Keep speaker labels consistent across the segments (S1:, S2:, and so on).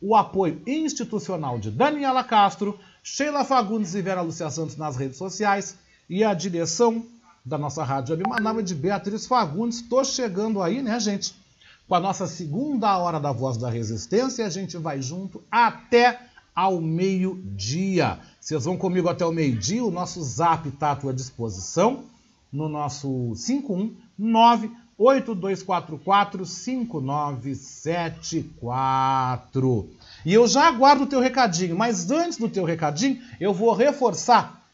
S1: o apoio institucional de Daniela Castro, Sheila Fagundes e Vera Lúcia Santos nas redes sociais e a direção da nossa Rádio é de Beatriz Fagundes. Estou chegando aí, né, gente? Com a nossa segunda hora da Voz da Resistência a gente vai junto até ao meio-dia. Vocês vão comigo até o meio-dia, o nosso zap está à tua disposição no nosso 519 8244 5974. E eu já aguardo o teu recadinho, mas antes do teu recadinho, eu vou reforçar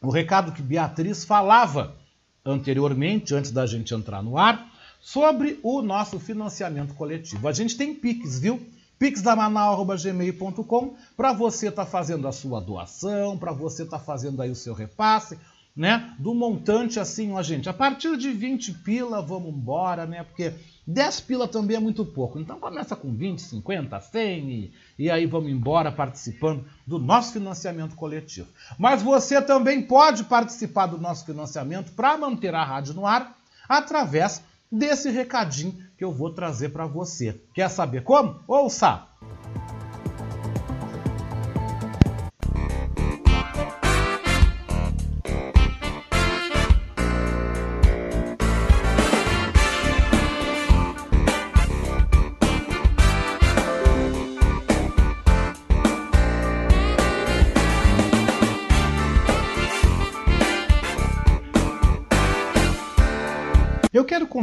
S1: o recado que Beatriz falava anteriormente, antes da gente entrar no ar, sobre o nosso financiamento coletivo. A gente tem Pix, viu? pixdamanal.gmail.com para você estar tá fazendo a sua doação, para você estar tá fazendo aí o seu repasse, né? Do montante assim, ó, gente, a partir de 20 pila, vamos embora, né? Porque 10 pila também é muito pouco. Então começa com 20, 50, 100 e, e aí vamos embora participando do nosso financiamento coletivo. Mas você também pode participar do nosso financiamento para manter a rádio no ar através desse recadinho que eu vou trazer para você. Quer saber como? Ouça!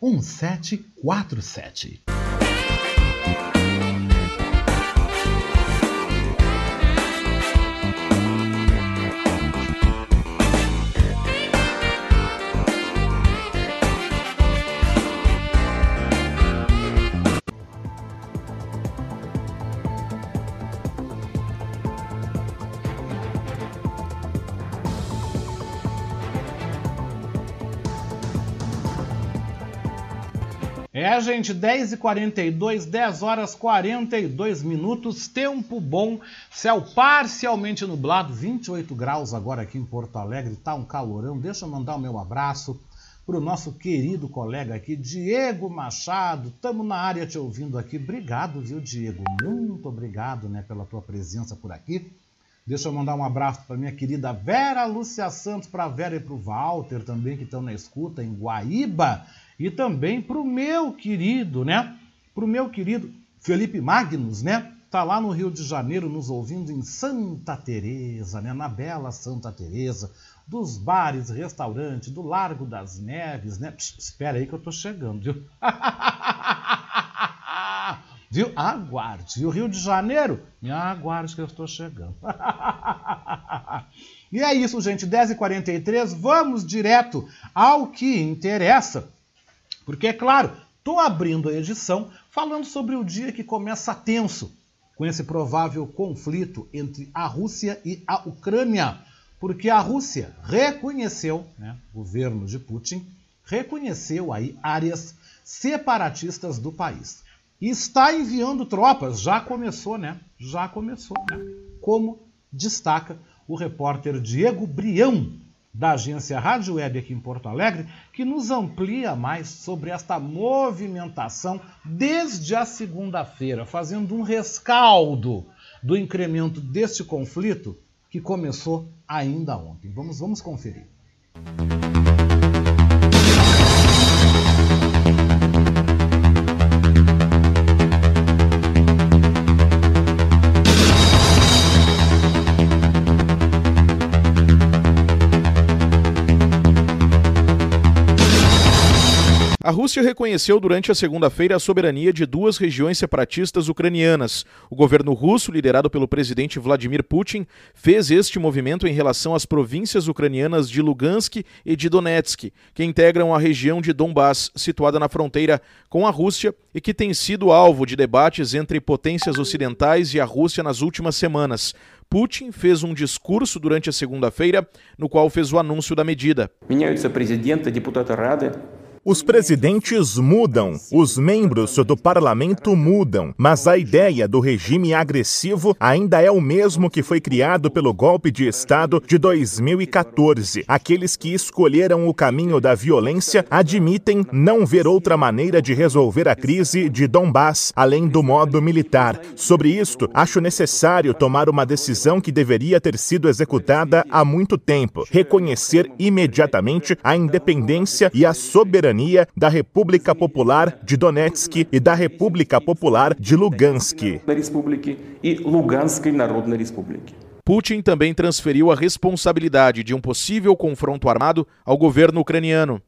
S1: 1747. É, gente, 10 e 42 10 horas 42 minutos, tempo bom, céu parcialmente nublado, 28 graus agora aqui em Porto Alegre, tá um calorão. Deixa eu mandar o meu abraço para o nosso querido colega aqui, Diego Machado. Estamos na área te ouvindo aqui. Obrigado, viu, Diego? Muito obrigado né, pela tua presença por aqui. Deixa eu mandar um abraço para minha querida Vera Lúcia Santos, para Vera e para o Walter também, que estão na escuta em Guaíba e também para o meu querido, né? Para o meu querido Felipe Magnus, né? Tá lá no Rio de Janeiro nos ouvindo em Santa Teresa, né? Na bela Santa Teresa, dos bares, restaurante, do Largo das Neves, né? Psh, espera aí que eu tô chegando, viu? viu? Aguarde. E o Rio de Janeiro? Me aguarde que eu estou chegando. e é isso, gente. 10h43, vamos direto ao que interessa. Porque, é claro, estou abrindo a edição falando sobre o dia que começa tenso com esse provável conflito entre a Rússia e a Ucrânia. Porque a Rússia reconheceu, né, o governo de Putin, reconheceu aí áreas separatistas do país. E está enviando tropas, já começou, né? Já começou, né? Como destaca o repórter Diego Brião, da agência Rádio Web aqui em Porto Alegre, que nos amplia mais sobre esta movimentação desde a segunda-feira, fazendo um rescaldo do incremento deste conflito que começou ainda ontem. Vamos, vamos conferir.
S2: A Rússia reconheceu durante a segunda-feira a soberania de duas regiões separatistas ucranianas. O governo russo, liderado pelo presidente Vladimir Putin, fez este movimento em relação às províncias ucranianas de Lugansk e de Donetsk, que integram a região de Donbass, situada na fronteira com a Rússia e que tem sido alvo de debates entre potências ocidentais e a Rússia nas últimas semanas. Putin fez um discurso durante a segunda-feira, no qual fez o anúncio da medida.
S3: Меняются президенты, депутаты Рады,
S4: os presidentes mudam, os membros do parlamento mudam, mas a ideia do regime agressivo ainda é o mesmo que foi criado pelo golpe de Estado de 2014. Aqueles que escolheram o caminho da violência admitem não ver outra maneira de resolver a crise de Donbass além do modo militar. Sobre isto, acho necessário tomar uma decisão que deveria ter sido executada há muito tempo: reconhecer imediatamente a independência e a soberania soberania da República Popular de Donetsk e da República Popular de Lugansk.
S2: Putin também transferiu a responsabilidade de um possível confronto armado ao governo ucraniano.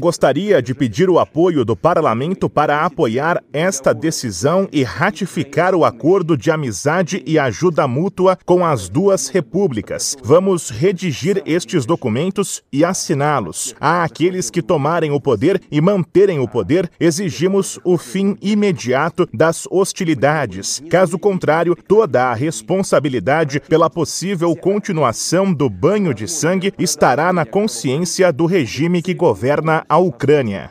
S4: Gostaria de pedir o apoio do parlamento para apoiar esta decisão e ratificar o acordo de amizade e ajuda mútua com as duas repúblicas. Vamos redigir estes documentos e assiná-los. A aqueles que tomarem o poder e manterem o poder, exigimos o fim imediato das hostilidades. Caso contrário, toda a responsabilidade pela possível continuação do banho de sangue estará na consciência do regime que governa a Ucrânia.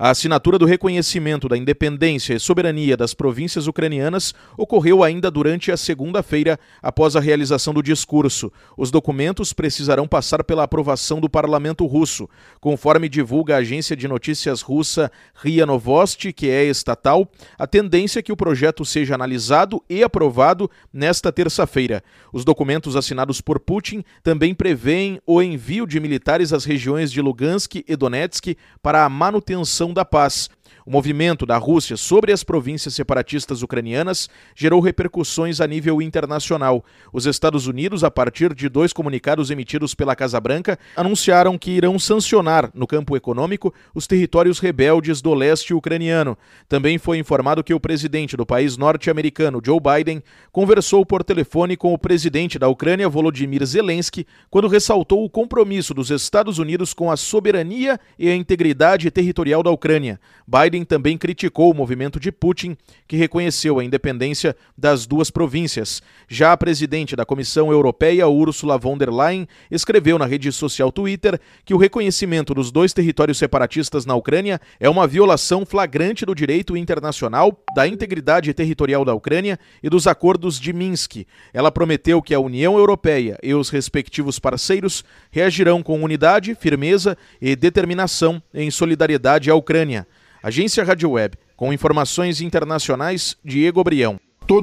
S2: A assinatura do reconhecimento da independência e soberania das províncias ucranianas ocorreu ainda durante a segunda-feira, após a realização do discurso. Os documentos precisarão passar pela aprovação do parlamento russo, conforme divulga a agência de notícias russa RIA Novosti, que é estatal. A tendência é que o projeto seja analisado e aprovado nesta terça-feira. Os documentos assinados por Putin também prevêem o envio de militares às regiões de Lugansk e Donetsk para a manutenção da paz. O movimento da Rússia sobre as províncias separatistas ucranianas gerou repercussões a nível internacional. Os Estados Unidos, a partir de dois comunicados emitidos pela Casa Branca, anunciaram que irão sancionar, no campo econômico, os territórios rebeldes do leste ucraniano. Também foi informado que o presidente do país norte-americano, Joe Biden, conversou por telefone com o presidente da Ucrânia, Volodymyr Zelensky, quando ressaltou o compromisso dos Estados Unidos com a soberania e a integridade territorial da Ucrânia. Biden Também criticou o movimento de Putin, que reconheceu a independência das duas províncias. Já a presidente da Comissão Europeia, Ursula von der Leyen, escreveu na rede social Twitter que o reconhecimento dos dois territórios separatistas na Ucrânia é uma violação flagrante do direito internacional, da integridade territorial da Ucrânia e dos acordos de Minsk. Ela prometeu que a União Europeia e os respectivos parceiros reagirão com unidade, firmeza e determinação em solidariedade à Ucrânia. Agência Rádio Web, com informações internacionais, Diego Brião.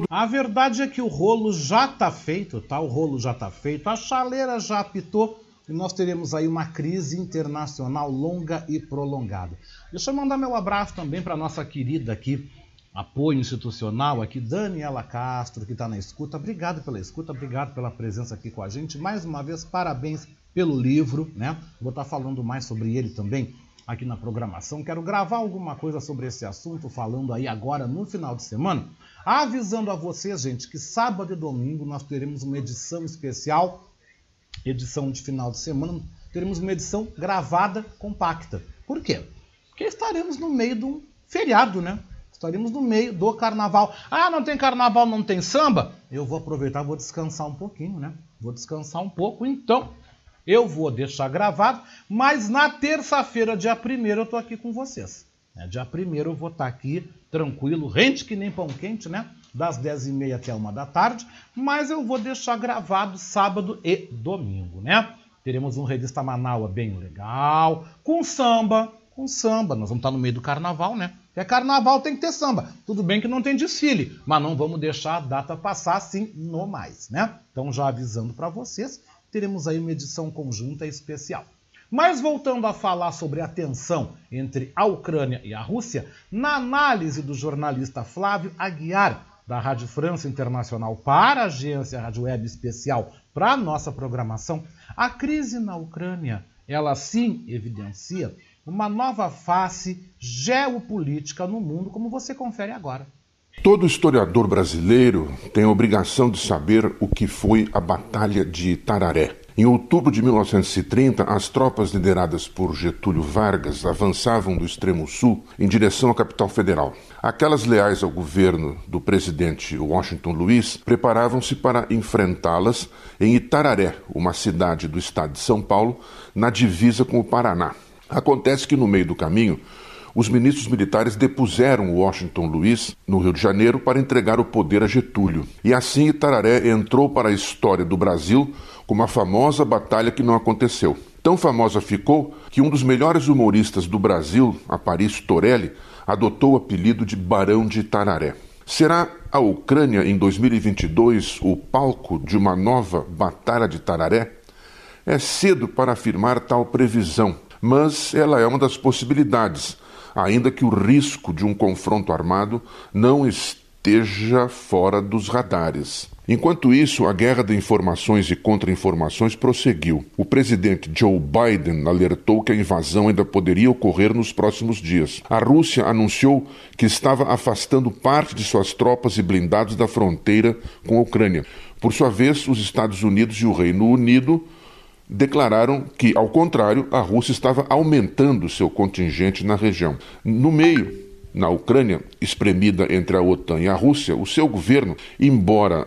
S1: A verdade é que o rolo já está feito, tá? O rolo já está feito, a chaleira já apitou e nós teremos aí uma crise internacional longa e prolongada. Deixa eu mandar meu abraço também para nossa querida aqui, apoio institucional aqui, Daniela Castro, que está na escuta. Obrigado pela escuta, obrigado pela presença aqui com a gente. Mais uma vez, parabéns pelo livro, né? Vou estar tá falando mais sobre ele também aqui na programação. Quero gravar alguma coisa sobre esse assunto, falando aí agora no final de semana. Avisando a vocês, gente, que sábado e domingo nós teremos uma edição especial, edição de final de semana, teremos uma edição gravada compacta. Por quê? Porque estaremos no meio de um feriado, né? Estaremos no meio do carnaval. Ah, não tem carnaval, não tem samba? Eu vou aproveitar, vou descansar um pouquinho, né? Vou descansar um pouco. Então, eu vou deixar gravado, mas na terça-feira, dia 1 eu estou aqui com vocês. É, dia 1 eu vou estar tá aqui tranquilo, rente que nem pão quente, né? Das 10h30 até 1 da tarde, mas eu vou deixar gravado sábado e domingo, né? Teremos um Revista Manaua bem legal, com samba, com samba. Nós vamos estar no meio do carnaval, né? É carnaval, tem que ter samba. Tudo bem que não tem desfile, mas não vamos deixar a data passar assim no mais, né? Então já avisando para vocês teremos aí uma edição conjunta especial. Mas voltando a falar sobre a tensão entre a Ucrânia e a Rússia, na análise do jornalista Flávio Aguiar, da Rádio França Internacional para a agência Rádio Web Especial para a nossa programação, a crise na Ucrânia, ela sim evidencia uma nova face geopolítica no mundo, como você confere agora.
S5: Todo historiador brasileiro tem a obrigação de saber o que foi a Batalha de Tararé. Em outubro de 1930, as tropas lideradas por Getúlio Vargas avançavam do extremo sul em direção à capital federal. Aquelas leais ao governo do presidente Washington Luiz preparavam-se para enfrentá-las em Itararé, uma cidade do estado de São Paulo, na divisa com o Paraná. Acontece que no meio do caminho, os ministros militares depuseram Washington Luiz no Rio de Janeiro para entregar o poder a Getúlio. E assim Itararé entrou para a história do Brasil como a famosa batalha que não aconteceu. Tão famosa ficou que um dos melhores humoristas do Brasil, Aparício Torelli, adotou o apelido de Barão de Itararé. Será a Ucrânia em 2022 o palco de uma nova Batalha de Tararé? É cedo para afirmar tal previsão, mas ela é uma das possibilidades, ainda que o risco de um confronto armado não esteja fora dos radares. Enquanto isso, a guerra de informações e contra-informações prosseguiu. O presidente Joe Biden alertou que a invasão ainda poderia ocorrer nos próximos dias. A Rússia anunciou que estava afastando parte de suas tropas e blindados da fronteira com a Ucrânia. Por sua vez, os Estados Unidos e o Reino Unido declararam que, ao contrário, a Rússia estava aumentando seu contingente na região. No meio, na Ucrânia, espremida entre a OTAN e a Rússia, o seu governo, embora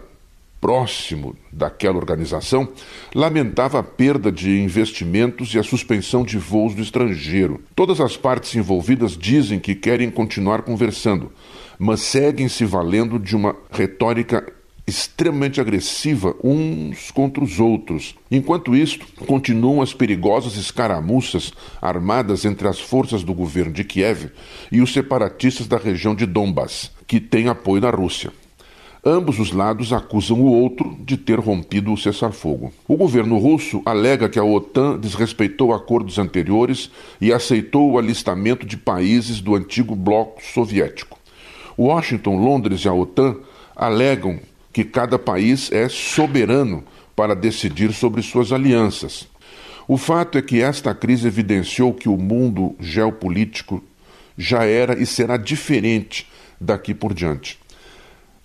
S5: próximo daquela organização, lamentava a perda de investimentos e a suspensão de voos do estrangeiro. Todas as partes envolvidas dizem que querem continuar conversando, mas seguem se valendo de uma retórica extremamente agressiva uns contra os outros. Enquanto isto, continuam as perigosas escaramuças armadas entre as forças do governo de Kiev e os separatistas da região de Donbass, que têm apoio da Rússia. Ambos os lados acusam o outro de ter rompido o cessar-fogo. O governo russo alega que a OTAN desrespeitou acordos anteriores e aceitou o alistamento de países do antigo bloco soviético. Washington, Londres e a OTAN alegam que cada país é soberano para decidir sobre suas alianças. O fato é que esta crise evidenciou que o mundo geopolítico já era e será diferente daqui por diante.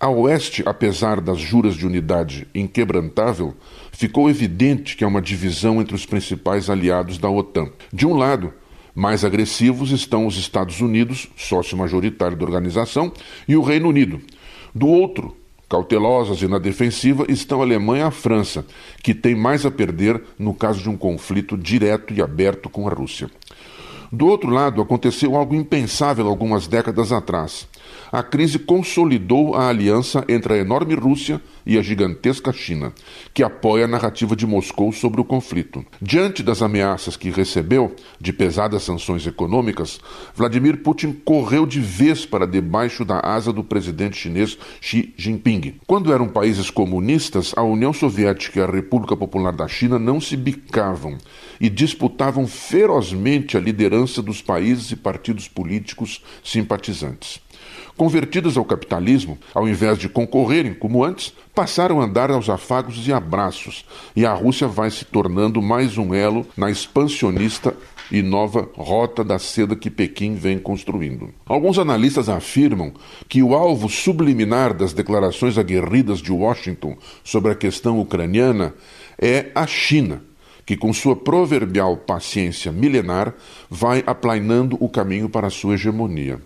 S5: A oeste, apesar das juras de unidade inquebrantável, ficou evidente que há uma divisão entre os principais aliados da OTAN. De um lado, mais agressivos estão os Estados Unidos, sócio majoritário da organização, e o Reino Unido. Do outro, cautelosas e na defensiva, estão a Alemanha e a França, que têm mais a perder no caso de um conflito direto e aberto com a Rússia. Do outro lado, aconteceu algo impensável algumas décadas atrás a crise consolidou a aliança entre a enorme Rússia e a gigantesca China, que apoia a narrativa de Moscou sobre o conflito. Diante das ameaças que recebeu de pesadas sanções econômicas, Vladimir Putin correu de vez para debaixo da asa do presidente chinês Xi Jinping. Quando eram países comunistas, a União Soviética e a República Popular da China não se bicavam e disputavam ferozmente a liderança dos países e partidos políticos simpatizantes. Convertidas ao capitalismo, ao invés de concorrerem como antes, passaram a andar aos afagos e abraços, e a Rússia vai se tornando mais um elo na expansionista e nova rota da seda que Pequim vem construindo. Alguns analistas afirmam que o alvo subliminar das declarações aguerridas de Washington sobre a questão ucraniana é a China, que com sua proverbial paciência milenar vai aplainando o caminho para sua hegemonia.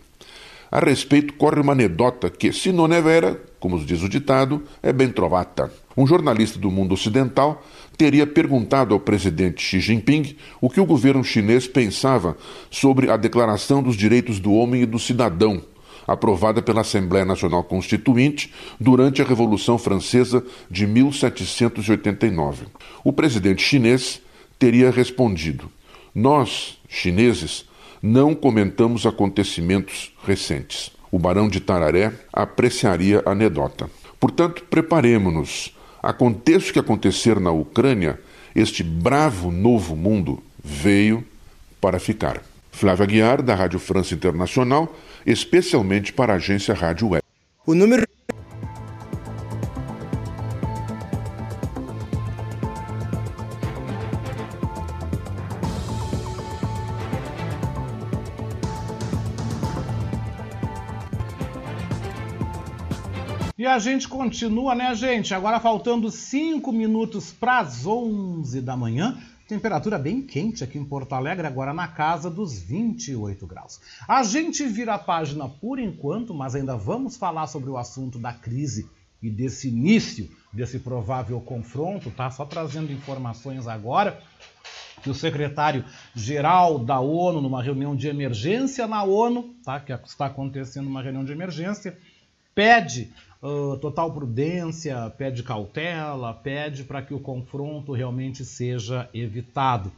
S5: A respeito, corre uma anedota que, se non é vera, como diz o ditado, é bem trovata. Um jornalista do mundo ocidental teria perguntado ao presidente Xi Jinping o que o governo chinês pensava sobre a Declaração dos Direitos do Homem e do Cidadão, aprovada pela Assembleia Nacional Constituinte durante a Revolução Francesa de 1789. O presidente chinês teria respondido: Nós, chineses, não comentamos acontecimentos recentes. O Barão de Tararé apreciaria a anedota. Portanto, preparemos-nos. Aconteça o que acontecer na Ucrânia, este bravo novo mundo veio para ficar. Flávia Guiar, da Rádio França Internacional, especialmente para a agência Rádio Web.
S6: O número
S1: E a gente continua, né, gente? Agora faltando 5 minutos para as 11 da manhã. Temperatura bem quente aqui em Porto Alegre, agora na casa dos 28 graus. A gente vira a página por enquanto, mas ainda vamos falar sobre o assunto da crise e desse início desse provável confronto, tá? Só trazendo informações agora que o secretário-geral da ONU, numa reunião de emergência na ONU, tá? Que está acontecendo uma reunião de emergência, pede uh, total prudência, pede cautela, pede para que o confronto realmente seja evitado.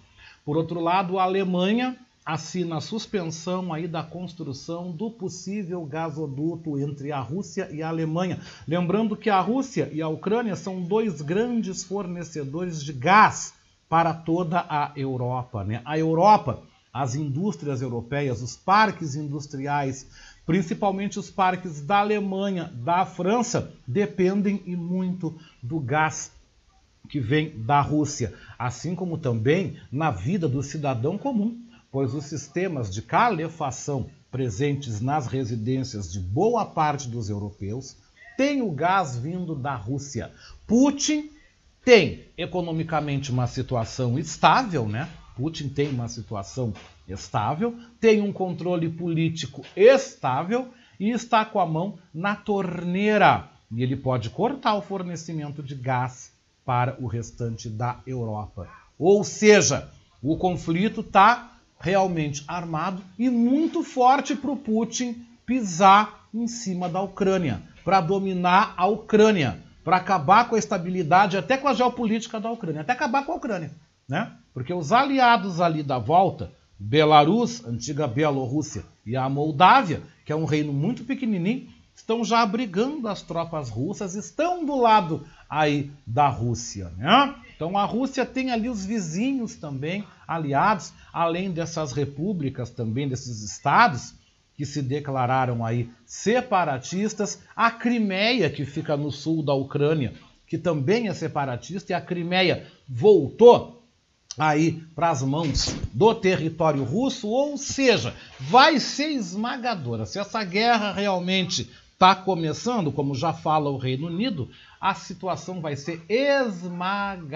S1: Por outro lado, a Alemanha assina a suspensão aí da construção do possível gasoduto entre a Rússia e a Alemanha. Lembrando que a Rússia e a Ucrânia são dois grandes fornecedores de gás para toda a Europa. Né? A Europa, as indústrias europeias, os parques industriais principalmente os parques da Alemanha, da França, dependem e muito do gás que vem da Rússia, assim como também na vida do cidadão comum, pois os sistemas de calefação presentes nas residências de boa parte dos europeus têm o gás vindo da Rússia. Putin tem economicamente uma situação estável, né? Putin tem uma situação estável, tem um controle político estável e está com a mão na torneira. E ele pode cortar o fornecimento de gás para o restante da Europa. Ou seja, o conflito está realmente armado e muito forte para o Putin pisar em cima da Ucrânia, para dominar a Ucrânia, para acabar com a estabilidade, até com a geopolítica da Ucrânia, até acabar com a Ucrânia. Né? Porque os aliados ali da volta Belarus, antiga Bielorrússia, e a Moldávia, que é um reino muito pequenininho, estão já abrigando as tropas russas, estão do lado aí da Rússia, né? Então a Rússia tem ali os vizinhos também, aliados, além dessas repúblicas também, desses estados que se declararam aí separatistas, a Crimeia, que fica no sul da Ucrânia, que também é separatista, e a Crimeia voltou aí para as mãos do território russo, ou seja, vai ser esmagadora. Se essa guerra realmente está começando, como já fala o Reino Unido, a situação vai ser esmagadora,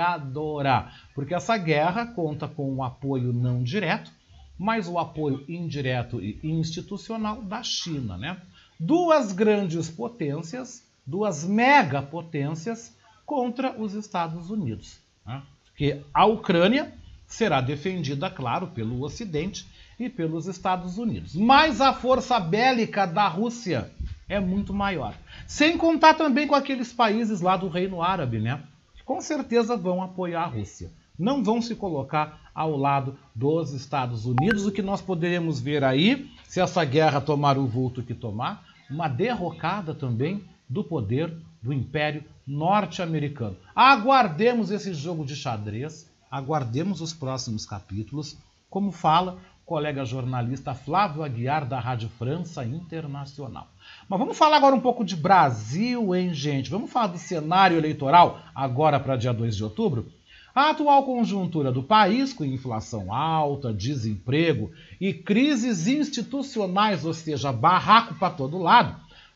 S1: porque essa guerra conta com o apoio não direto, mas o apoio indireto e institucional da China, né? Duas grandes potências, duas megapotências contra os Estados Unidos. Né? Que a Ucrânia será defendida, claro, pelo Ocidente e pelos Estados Unidos. Mas a força bélica da Rússia é muito maior. Sem contar também com aqueles países lá do Reino Árabe, né? Que com certeza vão apoiar a Rússia. Não vão se colocar ao lado dos Estados Unidos. O que nós poderemos ver aí, se essa guerra tomar o vulto que tomar, uma derrocada também do poder do Império norte-americano. Aguardemos esse jogo de xadrez, aguardemos os próximos capítulos, como fala o colega jornalista Flávio Aguiar da Rádio França Internacional. Mas vamos falar agora um pouco de Brasil, hein, gente? Vamos falar do cenário eleitoral agora para dia 2 de outubro? A atual conjuntura do país, com inflação alta, desemprego e crises institucionais, ou seja, barraco para todo lado,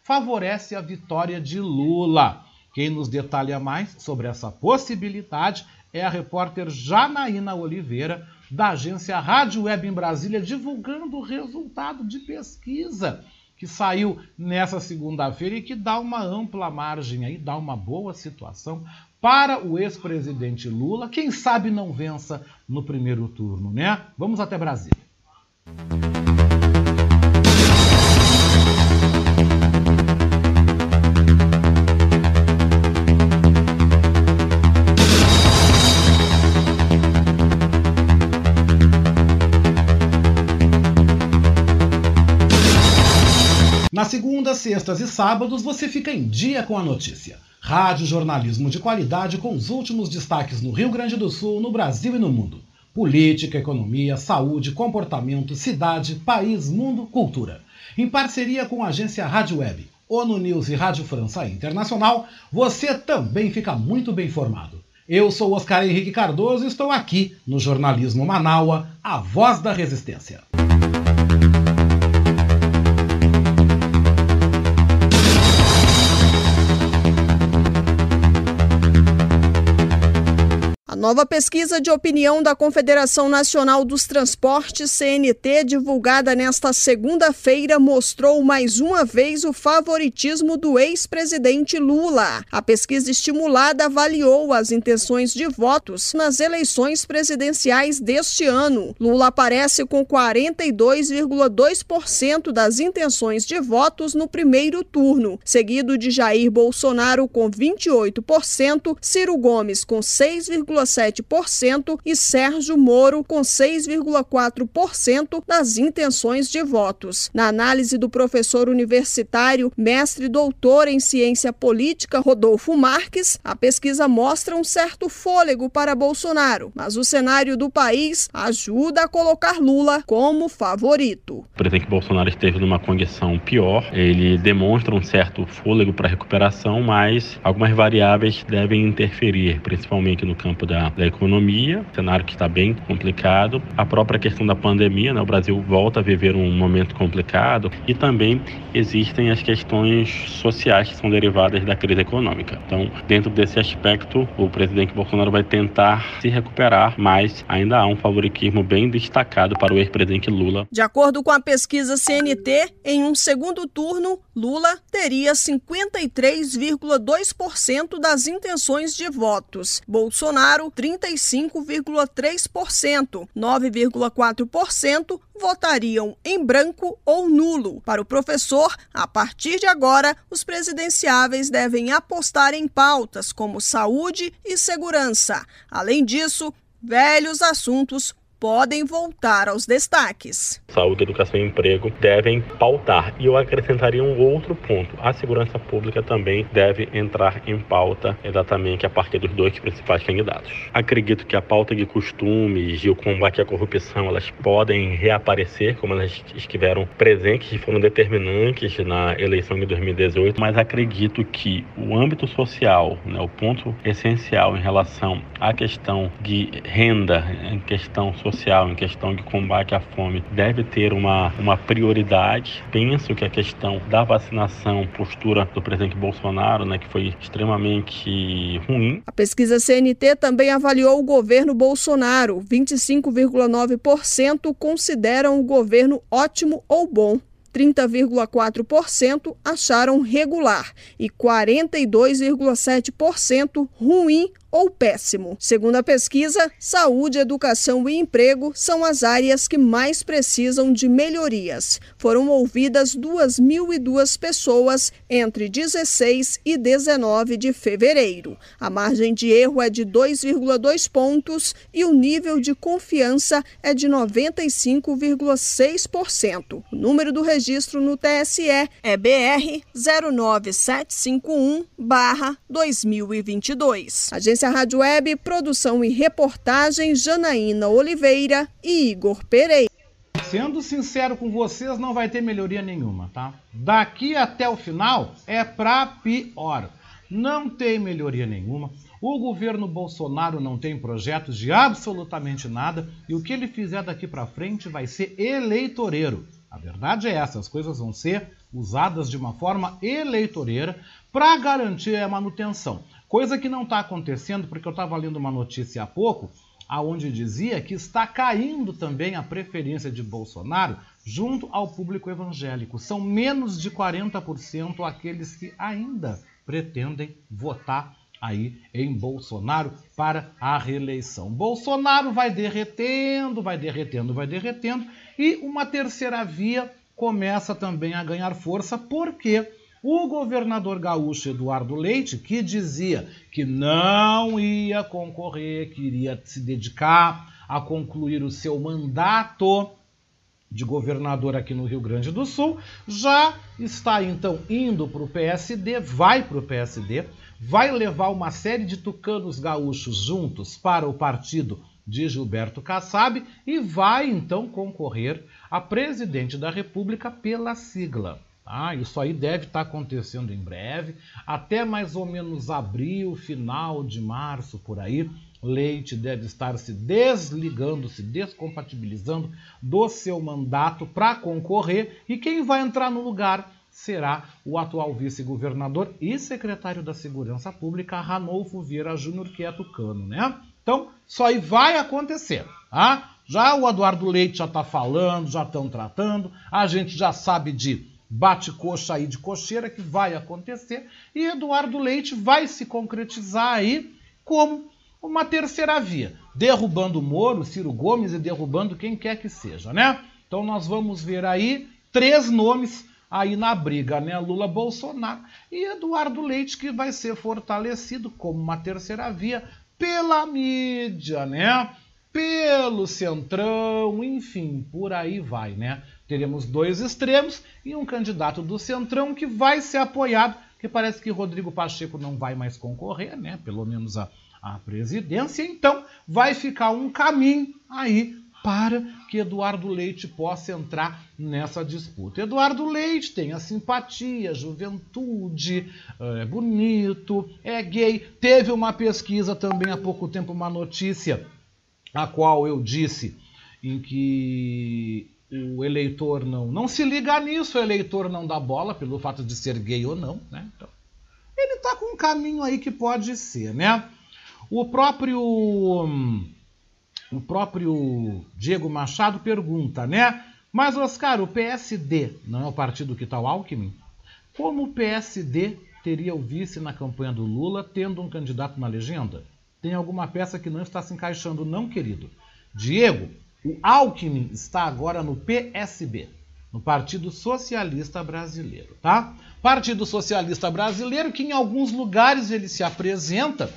S1: favorece a vitória de Lula. Quem nos detalha mais sobre essa possibilidade é a repórter Janaína Oliveira, da agência Rádio Web em Brasília, divulgando o resultado de pesquisa que saiu nessa segunda-feira e que dá uma ampla margem aí, dá uma boa situação para o ex-presidente Lula. Quem sabe não vença no primeiro turno, né? Vamos até Brasília. Segundas, sextas e sábados você fica em dia com a notícia. Rádio jornalismo de qualidade com os últimos destaques no Rio Grande do Sul, no Brasil e no mundo. Política, economia, saúde, comportamento, cidade, país, mundo, cultura. Em parceria com a agência Rádio Web, ONU News e Rádio França Internacional, você também fica muito bem informado. Eu sou Oscar Henrique Cardoso e estou aqui no Jornalismo Manaua, a voz da resistência.
S6: Nova pesquisa de opinião da Confederação Nacional dos Transportes, CNT, divulgada nesta segunda-feira, mostrou mais uma vez o favoritismo do ex-presidente Lula. A pesquisa estimulada avaliou as intenções de votos nas eleições presidenciais deste ano. Lula aparece com 42,2% das intenções de votos no primeiro turno, seguido de Jair Bolsonaro com 28%, Ciro Gomes com 6,7% e Sérgio Moro com 6,4% das intenções de votos. Na análise do professor universitário, mestre e doutor em ciência política Rodolfo Marques, a pesquisa mostra um certo fôlego para Bolsonaro, mas o cenário do país ajuda a colocar Lula como favorito.
S7: Presidente Bolsonaro esteve numa condição pior, ele demonstra um certo fôlego para recuperação, mas algumas variáveis devem interferir, principalmente no campo da, da economia, cenário que está bem complicado, a própria questão da pandemia, né? o Brasil volta a viver um momento complicado e também existem as questões sociais que são derivadas da crise econômica. Então, dentro desse aspecto, o presidente Bolsonaro vai tentar se recuperar, mas ainda há um favoritismo bem destacado para o ex-presidente Lula.
S6: De acordo com a pesquisa CNT, em um segundo turno, Lula teria 53,2% das intenções de votos. Bolsonaro, 35,3%. 9,4% votariam em branco ou nulo. Para o professor, a partir de agora, os presidenciáveis devem apostar em pautas como saúde e segurança. Além disso, velhos assuntos podem voltar aos destaques.
S7: Saúde, educação e emprego devem pautar. E eu acrescentaria um outro ponto: a segurança pública também deve entrar em pauta exatamente a partir dos dois principais candidatos. Acredito que a pauta de costumes e o combate à corrupção elas podem reaparecer como elas estiveram presentes e foram determinantes na eleição de 2018, mas acredito que o âmbito social, né, o ponto essencial em relação à questão de renda, em questão social, social em questão de combate à fome deve ter uma, uma prioridade. Penso que a questão da vacinação, postura do presidente Bolsonaro, né, que foi extremamente ruim.
S6: A pesquisa CNT também avaliou o governo Bolsonaro. 25,9% consideram o governo ótimo ou bom. 30,4% acharam regular e 42,7% ruim ou péssimo. Segundo a pesquisa, saúde, educação e emprego são as áreas que mais precisam de melhorias. Foram ouvidas 2.002 pessoas entre 16 e 19 de fevereiro. A margem de erro é de 2,2 pontos e o nível de confiança é de 95,6%. O número do registro no TSE é BR 09751-2022. Agência Rádio Web, produção e reportagem Janaína Oliveira e Igor Pereira.
S1: Sendo sincero com vocês, não vai ter melhoria nenhuma, tá? Daqui até o final é pra pior. Não tem melhoria nenhuma. O governo Bolsonaro não tem projetos de absolutamente nada e o que ele fizer daqui para frente vai ser eleitoreiro. A verdade é essa, as coisas vão ser usadas de uma forma eleitoreira para garantir a manutenção. Coisa que não está acontecendo, porque eu estava lendo uma notícia há pouco, aonde dizia que está caindo também a preferência de Bolsonaro junto ao público evangélico. São menos de 40% aqueles que ainda pretendem votar aí em Bolsonaro para a reeleição. Bolsonaro vai derretendo, vai derretendo, vai derretendo e uma terceira via começa também a ganhar força porque o governador gaúcho Eduardo Leite, que dizia que não ia concorrer, que iria se dedicar a concluir o seu mandato de governador aqui no Rio Grande do Sul, já está então indo para o PSD, vai para o PSD, vai levar uma série de tucanos gaúchos juntos para o partido de Gilberto Kassab e vai então concorrer a presidente da República pela sigla. Ah, isso aí deve estar tá acontecendo em breve, até mais ou menos abril, final de março, por aí. Leite deve estar se desligando, se descompatibilizando do seu mandato para concorrer e quem vai entrar no lugar será o atual vice-governador e secretário da Segurança Pública, Ranolfo Vieira Júnior, que é tucano, né? Então, isso aí vai acontecer. Tá? Já o Eduardo Leite já está falando, já estão tratando, a gente já sabe de bate-coxa aí de cocheira que vai acontecer e Eduardo Leite vai se concretizar aí como uma terceira via, derrubando o Moro, Ciro Gomes e derrubando quem quer que seja, né? Então nós vamos ver aí três nomes aí na briga, né? Lula, Bolsonaro e Eduardo Leite que vai ser fortalecido como uma terceira via pela mídia, né? Pelo centrão, enfim, por aí vai, né? Teremos dois extremos e um candidato do centrão que vai ser apoiado, que parece que Rodrigo Pacheco não vai mais concorrer, né? Pelo menos a, a presidência, então vai ficar um caminho aí para que Eduardo Leite possa entrar nessa disputa. Eduardo Leite tem a simpatia, juventude, é bonito, é gay. Teve uma pesquisa também há pouco tempo, uma notícia, a qual eu disse, em que o eleitor não, não se liga nisso, o eleitor não dá bola pelo fato de ser gay ou não, né? Então, ele está com um caminho aí que pode ser, né? O próprio o próprio Diego Machado pergunta, né? Mas, Oscar, o PSD não é o partido que está o Alckmin? Como o PSD teria o vice na campanha do Lula tendo um candidato na legenda? Tem alguma peça que não está se encaixando, não, querido? Diego, o Alckmin está agora no PSB, no Partido Socialista Brasileiro, tá? Partido Socialista Brasileiro que em alguns lugares ele se apresenta,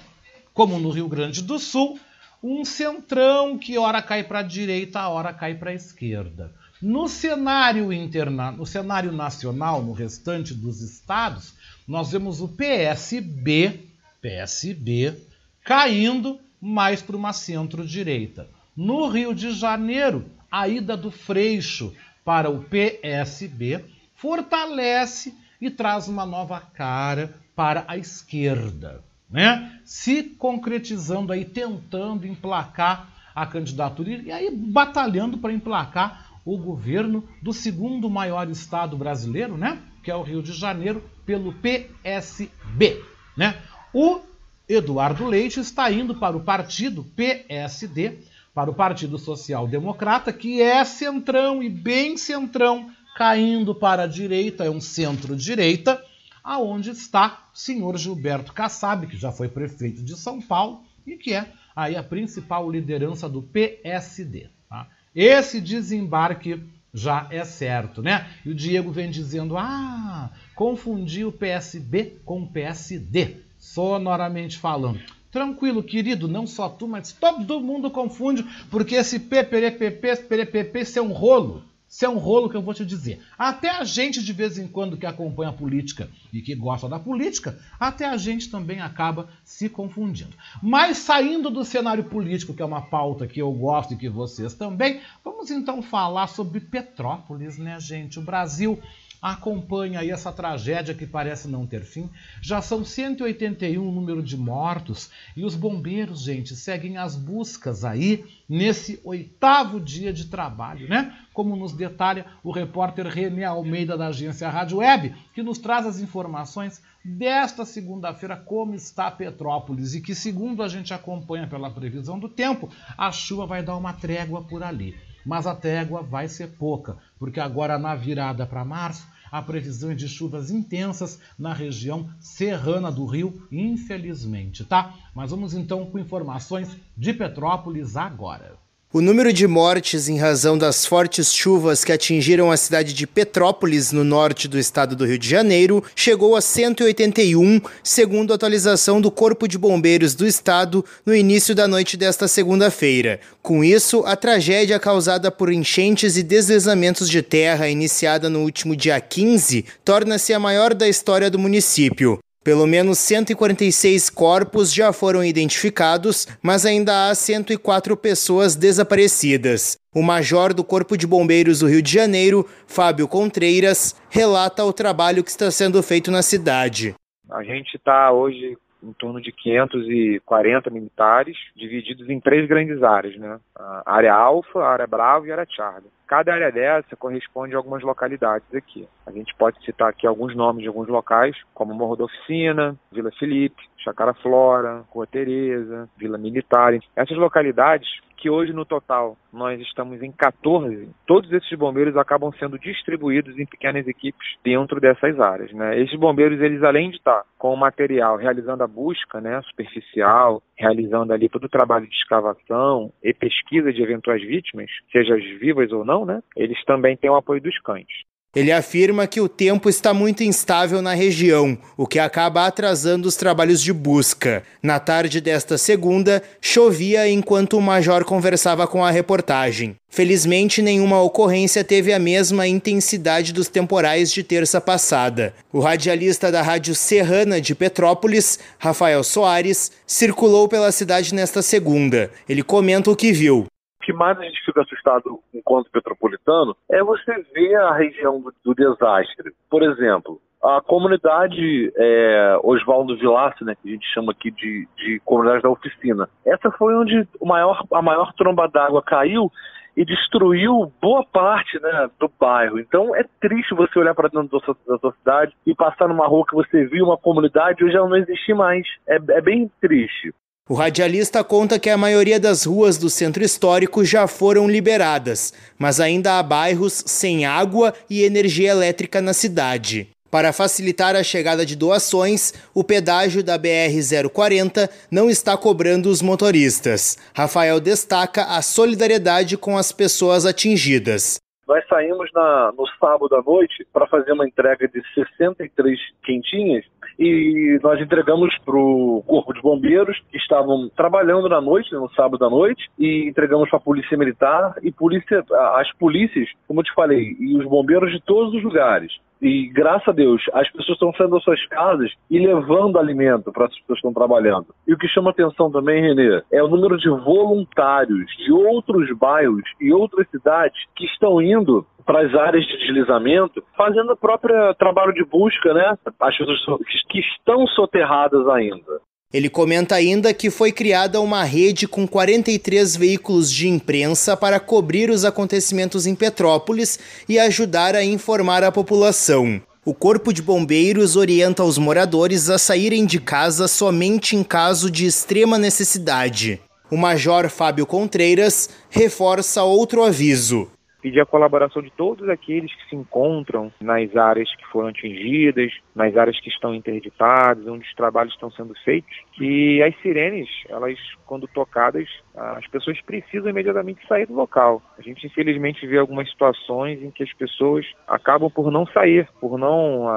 S1: como no Rio Grande do Sul, um centrão que ora cai para a direita, ora cai para a esquerda. No cenário interna, no cenário nacional, no restante dos estados, nós vemos o PSB, PSB caindo mais para uma centro-direita. No Rio de Janeiro, a ida do Freixo para o PSB fortalece e traz uma nova cara para a esquerda né? Se concretizando aí, tentando emplacar a candidatura e aí batalhando para emplacar o governo do segundo maior estado brasileiro, né? Que é o Rio de Janeiro, pelo PSB, né? O Eduardo Leite está indo para o partido PSD, para o Partido Social Democrata, que é centrão e bem centrão, caindo para a direita, é um centro-direita, aonde está o senhor Gilberto Kassab, que já foi prefeito de São Paulo e que é aí a principal liderança do PSD. Tá? Esse desembarque já é certo, né? E o Diego vem dizendo: ah, confundi o PSB com o PSD, sonoramente falando. Tranquilo, querido, não só tu, mas todo mundo confunde, porque esse PPRPP, PPP, esse é um rolo. Isso é um rolo que eu vou te dizer. Até a gente, de vez em quando, que acompanha a política e que gosta da política, até a gente também acaba se confundindo. Mas saindo do cenário político, que é uma pauta que eu gosto e que vocês também, vamos então falar sobre Petrópolis, né, gente? O Brasil acompanha aí essa tragédia que parece não ter fim. Já são 181 o número de mortos e os bombeiros, gente, seguem as buscas aí nesse oitavo dia de trabalho, né? Como nos detalha o repórter René Almeida da agência Rádio Web, que nos traz as informações desta segunda-feira como está Petrópolis e que segundo a gente acompanha pela previsão do tempo, a chuva vai dar uma trégua por ali. Mas a trégua vai ser pouca, porque agora na virada para março há previsões de chuvas intensas na região serrana do Rio, infelizmente, tá? Mas vamos então com informações de Petrópolis agora.
S8: O número de mortes em razão das fortes chuvas que atingiram a cidade de Petrópolis, no norte do estado do Rio de Janeiro, chegou a 181, segundo a atualização do Corpo de Bombeiros do estado no início da noite desta segunda-feira. Com isso, a tragédia causada por enchentes e deslizamentos de terra iniciada no último dia 15 torna-se a maior da história do município. Pelo menos 146 corpos já foram identificados, mas ainda há 104 pessoas desaparecidas. O major do Corpo de Bombeiros do Rio de Janeiro, Fábio Contreiras, relata o trabalho que está sendo feito na cidade.
S9: A gente está hoje em torno de 540 militares, divididos em três grandes áreas, né? A área Alfa, área Bravo e a área Charlie. Cada área dessa corresponde a algumas localidades aqui. A gente pode citar aqui alguns nomes de alguns locais, como Morro da Oficina, Vila Felipe, Chacara Flora, Rua Tereza, Vila Militar. Essas localidades que hoje no total nós estamos em 14, todos esses bombeiros acabam sendo distribuídos em pequenas equipes dentro dessas áreas. Né? Esses bombeiros, eles além de estar com o material realizando a busca né, superficial, realizando ali todo o trabalho de escavação e pesquisa de eventuais vítimas, seja vivas ou não, né, eles também têm o apoio dos cães.
S8: Ele afirma que o tempo está muito instável na região, o que acaba atrasando os trabalhos de busca. Na tarde desta segunda, chovia enquanto o major conversava com a reportagem. Felizmente, nenhuma ocorrência teve a mesma intensidade dos temporais de terça passada. O radialista da Rádio Serrana de Petrópolis, Rafael Soares, circulou pela cidade nesta segunda. Ele comenta o que viu
S10: que mais a gente fica assustado enquanto petropolitano é você ver a região do, do desastre. Por exemplo, a comunidade é, Oswaldo Vilace, né, que a gente chama aqui de, de comunidade da oficina. Essa foi onde o maior, a maior tromba d'água caiu e destruiu boa parte né, do bairro. Então é triste você olhar para dentro da sua, da sua, cidade e passar numa rua que você viu uma comunidade e hoje ela não existe mais. É, é bem triste.
S8: O radialista conta que a maioria das ruas do centro histórico já foram liberadas, mas ainda há bairros sem água e energia elétrica na cidade. Para facilitar a chegada de doações, o pedágio da BR-040 não está cobrando os motoristas. Rafael destaca a solidariedade com as pessoas atingidas.
S10: Nós saímos na, no sábado à noite para fazer uma entrega de 63 quentinhas e nós entregamos para o Corpo de Bombeiros, que estavam trabalhando na noite, no sábado à noite, e entregamos para a Polícia Militar e polícia, as polícias, como eu te falei, e os bombeiros de todos os lugares. E graças a Deus, as pessoas estão saindo das suas casas e levando alimento para as pessoas que estão trabalhando. E o que chama atenção também, Renê, é o número de voluntários de outros bairros e outras cidades que estão indo para as áreas de deslizamento, fazendo o próprio trabalho de busca, né? As pessoas que estão soterradas ainda.
S8: Ele comenta ainda que foi criada uma rede com 43 veículos de imprensa para cobrir os acontecimentos em Petrópolis e ajudar a informar a população. O Corpo de Bombeiros orienta os moradores a saírem de casa somente em caso de extrema necessidade. O Major Fábio Contreiras reforça outro aviso
S9: pedir a colaboração de todos aqueles que se encontram nas áreas que foram atingidas, nas áreas que estão interditadas, onde os trabalhos estão sendo feitos, que as sirenes, elas quando tocadas, as pessoas precisam imediatamente sair do local. A gente infelizmente vê algumas situações em que as pessoas acabam por não sair, por não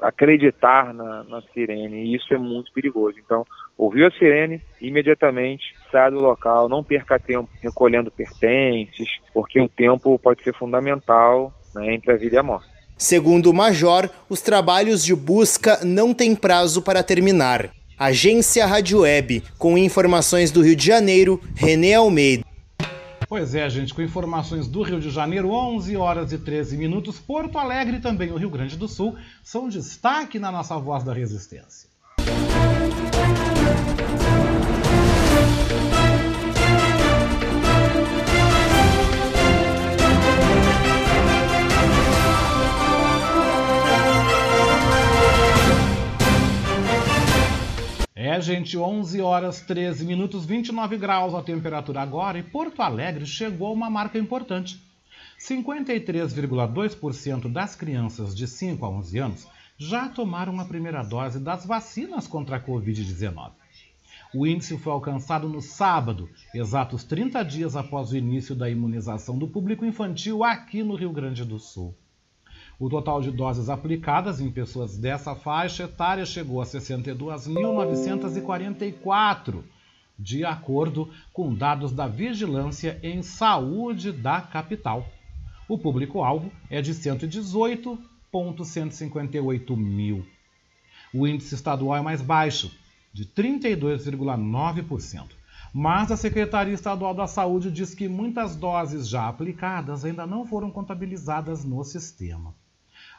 S9: acreditar na, na sirene, e isso é muito perigoso. Então, ouviu a sirene, imediatamente saia do local, não perca tempo recolhendo pertences, porque o tempo pode ser fundamental né, entre a vida e a morte.
S8: Segundo o Major, os trabalhos de busca não têm prazo para terminar. Agência Rádio Web, com informações do Rio de Janeiro, Renê Almeida.
S1: Pois é, gente, com informações do Rio de Janeiro, 11 horas e 13 minutos. Porto Alegre e também o Rio Grande do Sul são destaque na nossa voz da resistência. É, gente, 11 horas 13 minutos, 29 graus a temperatura agora e Porto Alegre chegou a uma marca importante. 53,2% das crianças de 5 a 11 anos já tomaram a primeira dose das vacinas contra a Covid-19. O índice foi alcançado no sábado, exatos 30 dias após o início da imunização do público infantil aqui no Rio Grande do Sul. O total de doses aplicadas em pessoas dessa faixa etária chegou a 62.944, de acordo com dados da Vigilância em Saúde da capital. O público-alvo é de 118,158 mil. O índice estadual é mais baixo, de 32,9%. Mas a Secretaria Estadual da Saúde diz que muitas doses já aplicadas ainda não foram contabilizadas no sistema.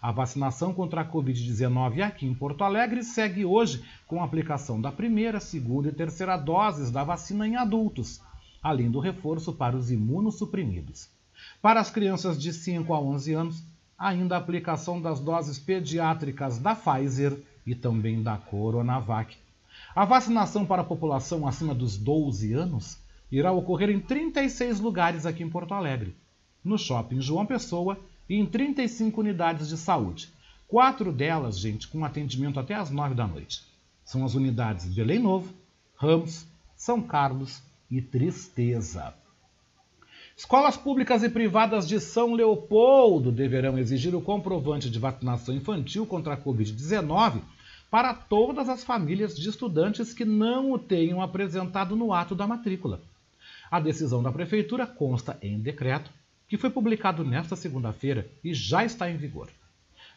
S1: A vacinação contra a Covid-19 aqui em Porto Alegre segue hoje com a aplicação da primeira, segunda e terceira doses da vacina em adultos, além do reforço para os imunossuprimidos. Para as crianças de 5 a 11 anos, ainda a aplicação das doses pediátricas da Pfizer e também da Coronavac. A vacinação para a população acima dos 12 anos irá ocorrer em 36 lugares aqui em Porto Alegre, no Shopping João Pessoa e em 35 unidades de saúde. Quatro delas, gente, com atendimento até às 9 da noite. São as unidades Belém Novo, Ramos, São Carlos e Tristeza. Escolas públicas e privadas de São Leopoldo deverão exigir o comprovante de vacinação infantil contra a Covid-19 para todas as famílias de estudantes que não o tenham apresentado no ato da matrícula. A decisão da Prefeitura consta em decreto que foi publicado nesta segunda-feira e já está em vigor.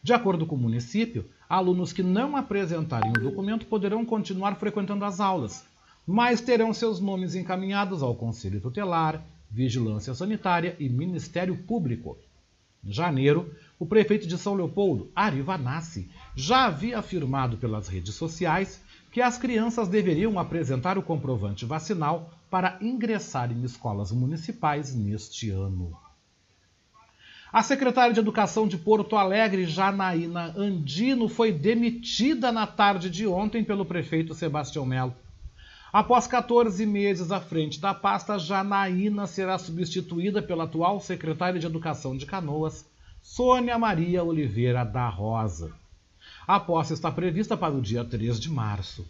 S1: De acordo com o município, alunos que não apresentarem o documento poderão continuar frequentando as aulas, mas terão seus nomes encaminhados ao Conselho Tutelar, Vigilância Sanitária e Ministério Público. Em janeiro, o prefeito de São Leopoldo, Ari Vanassi, já havia afirmado pelas redes sociais que as crianças deveriam apresentar o comprovante vacinal para ingressar em escolas municipais neste ano. A secretária de Educação de Porto Alegre, Janaína Andino, foi demitida na tarde de ontem pelo prefeito Sebastião Melo. Após 14 meses à frente da pasta, Janaína será substituída pela atual secretária de Educação de Canoas, Sônia Maria Oliveira da Rosa. A posse está prevista para o dia 3 de março.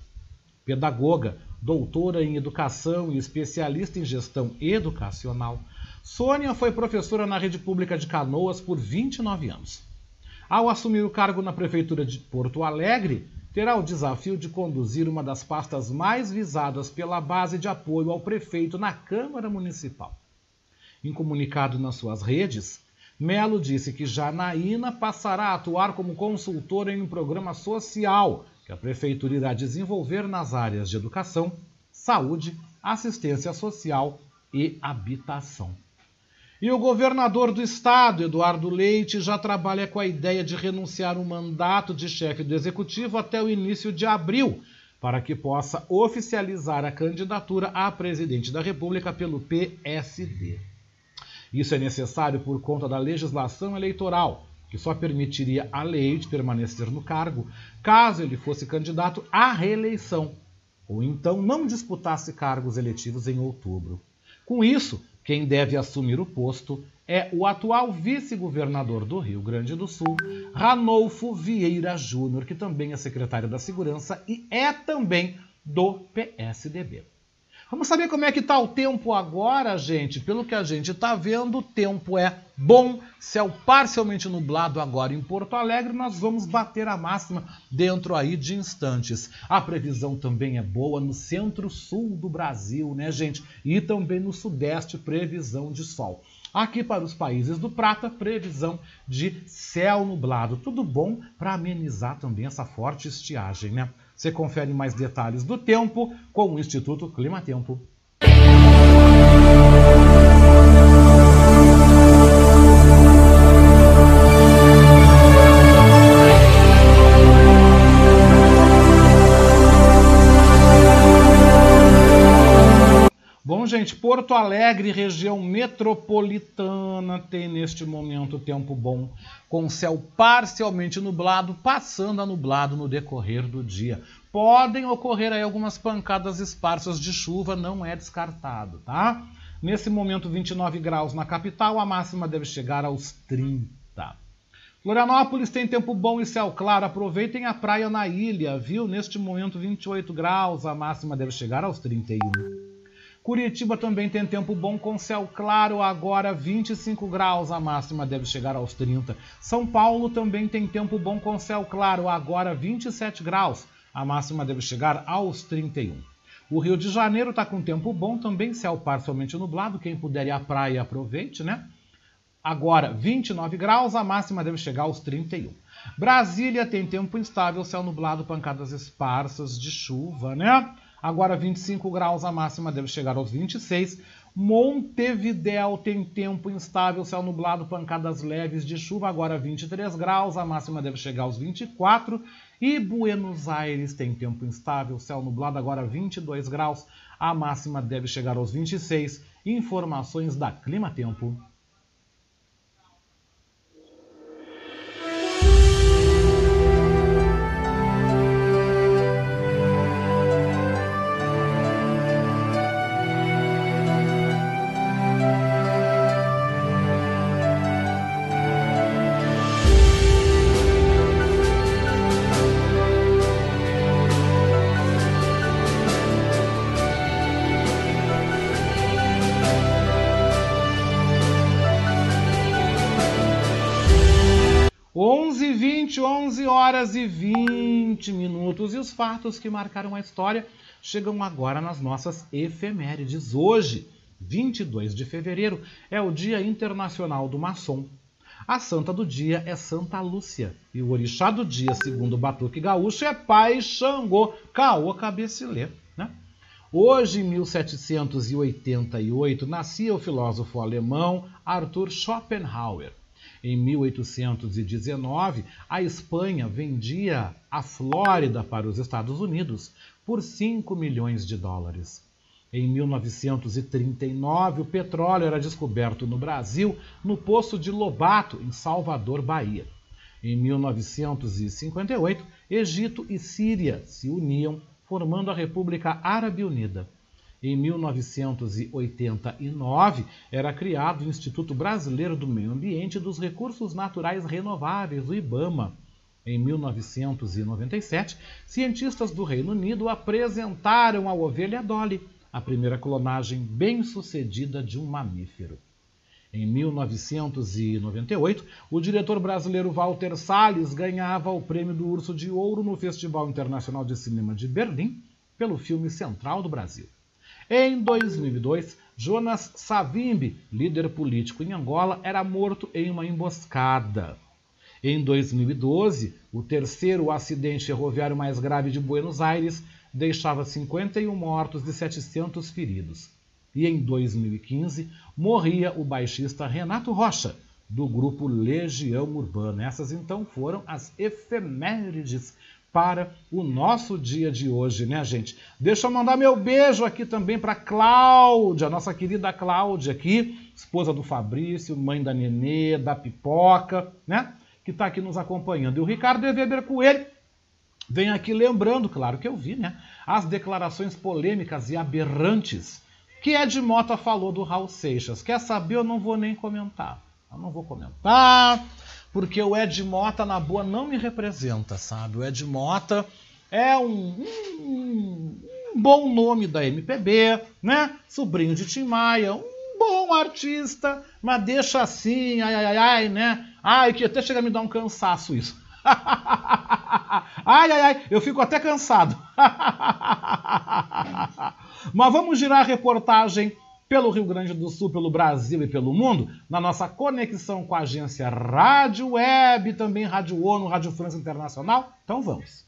S1: Pedagoga, doutora em educação e especialista em gestão educacional, Sônia foi professora na rede pública de Canoas por 29 anos. Ao assumir o cargo na prefeitura de Porto Alegre, terá o desafio de conduzir uma das pastas mais visadas pela base de apoio ao prefeito na Câmara Municipal. Em comunicado nas suas redes, Melo disse que Janaína passará a atuar como consultora em um programa social que a prefeitura irá desenvolver nas áreas de educação, saúde, assistência social e habitação. E o governador do estado, Eduardo Leite, já trabalha com a ideia de renunciar o mandato de chefe do executivo até o início de abril, para que possa oficializar a candidatura a presidente da República pelo PSD. Isso é necessário por conta da legislação eleitoral, que só permitiria a Leite permanecer no cargo caso ele fosse candidato à reeleição, ou então não disputasse cargos eletivos em outubro. Com isso, quem deve assumir o posto é o atual vice-governador do Rio Grande do Sul, Ranolfo Vieira Júnior, que também é secretário da Segurança e é também do PSDB. Vamos saber como é que está o tempo agora, gente? Pelo que a gente está vendo, o tempo é bom, céu parcialmente nublado agora em Porto Alegre, nós vamos bater a máxima dentro aí de instantes. A previsão também é boa no centro-sul do Brasil, né, gente? E também no sudeste, previsão de sol. Aqui para os países do Prata, previsão de céu nublado. Tudo bom para amenizar também essa forte estiagem, né? Você confere mais detalhes do tempo com o Instituto Climatempo. Gente, Porto Alegre, região metropolitana, tem neste momento tempo bom, com céu parcialmente nublado, passando a nublado no decorrer do dia. Podem ocorrer aí algumas pancadas esparsas de chuva, não é descartado, tá? Nesse momento, 29 graus na capital, a máxima deve chegar aos 30. Florianópolis tem tempo bom e céu claro, aproveitem a praia na ilha, viu? Neste momento, 28 graus, a máxima deve chegar aos 31. Curitiba também tem tempo bom com céu claro, agora 25 graus, a máxima deve chegar aos 30. São Paulo também tem tempo bom com céu claro, agora 27 graus, a máxima deve chegar aos 31. O Rio de Janeiro está com tempo bom, também céu parcialmente nublado, quem puder ir à praia aproveite, né? Agora 29 graus, a máxima deve chegar aos 31. Brasília tem tempo instável, céu nublado, pancadas esparsas de chuva, né? Agora 25 graus, a máxima deve chegar aos 26. Montevidéu tem tempo instável, céu nublado, pancadas leves de chuva, agora 23 graus, a máxima deve chegar aos 24. E Buenos Aires tem tempo instável, céu nublado, agora 22 graus, a máxima deve chegar aos 26. Informações da Clima Tempo. Fatos que marcaram a história chegam agora nas nossas efemérides. Hoje, 22 de fevereiro, é o Dia Internacional do Maçom. A santa do dia é Santa Lúcia. E o orixá do dia, segundo o Batuque Gaúcho, é Pai Xangô, Caô Cabecilê. Né? Hoje, em 1788, nascia o filósofo alemão Arthur Schopenhauer. Em 1819, a Espanha vendia a Flórida para os Estados Unidos por 5 milhões de dólares. Em 1939, o petróleo era descoberto no Brasil, no poço de Lobato, em Salvador, Bahia. Em 1958, Egito e Síria se uniam, formando a República Árabe Unida. Em 1989, era criado o Instituto Brasileiro do Meio Ambiente e dos Recursos Naturais Renováveis, o IBAMA. Em 1997, cientistas do Reino Unido apresentaram a ovelha Dolly, a primeira clonagem bem-sucedida de um mamífero. Em 1998, o diretor brasileiro Walter Salles ganhava o prêmio do Urso de Ouro no Festival Internacional de Cinema de Berlim pelo filme Central do Brasil. Em 2002, Jonas Savimbi, líder político em Angola, era morto em uma emboscada. Em 2012, o terceiro acidente ferroviário mais grave de Buenos Aires deixava 51 mortos e 700 feridos. E em 2015 morria o baixista Renato Rocha, do grupo Legião Urbana. Essas então foram as efemérides para o nosso dia de hoje, né, gente? Deixa eu mandar meu beijo aqui também para Cláudia, nossa querida Cláudia aqui, esposa do Fabrício, mãe da Nenê, da Pipoca, né? Que está aqui nos acompanhando. E o Ricardo Weber Coelho Vem aqui lembrando, claro que eu vi, né? As declarações polêmicas e aberrantes que Ed Mota falou do Raul Seixas. Quer saber? Eu não vou nem comentar. Eu não vou comentar, porque o Ed Mota, na boa, não me representa, sabe? O Ed Mota é um, um, um bom nome da MPB, né? Sobrinho de Tim Maia, um bom artista, mas deixa assim, ai, ai, ai, né? Ai, que até chega a me dar um cansaço isso. ai, ai, ai, eu fico até cansado. Mas vamos girar a reportagem pelo Rio Grande do Sul, pelo Brasil e pelo mundo, na nossa conexão com a agência Rádio Web, também Rádio ONU, Rádio França Internacional. Então vamos.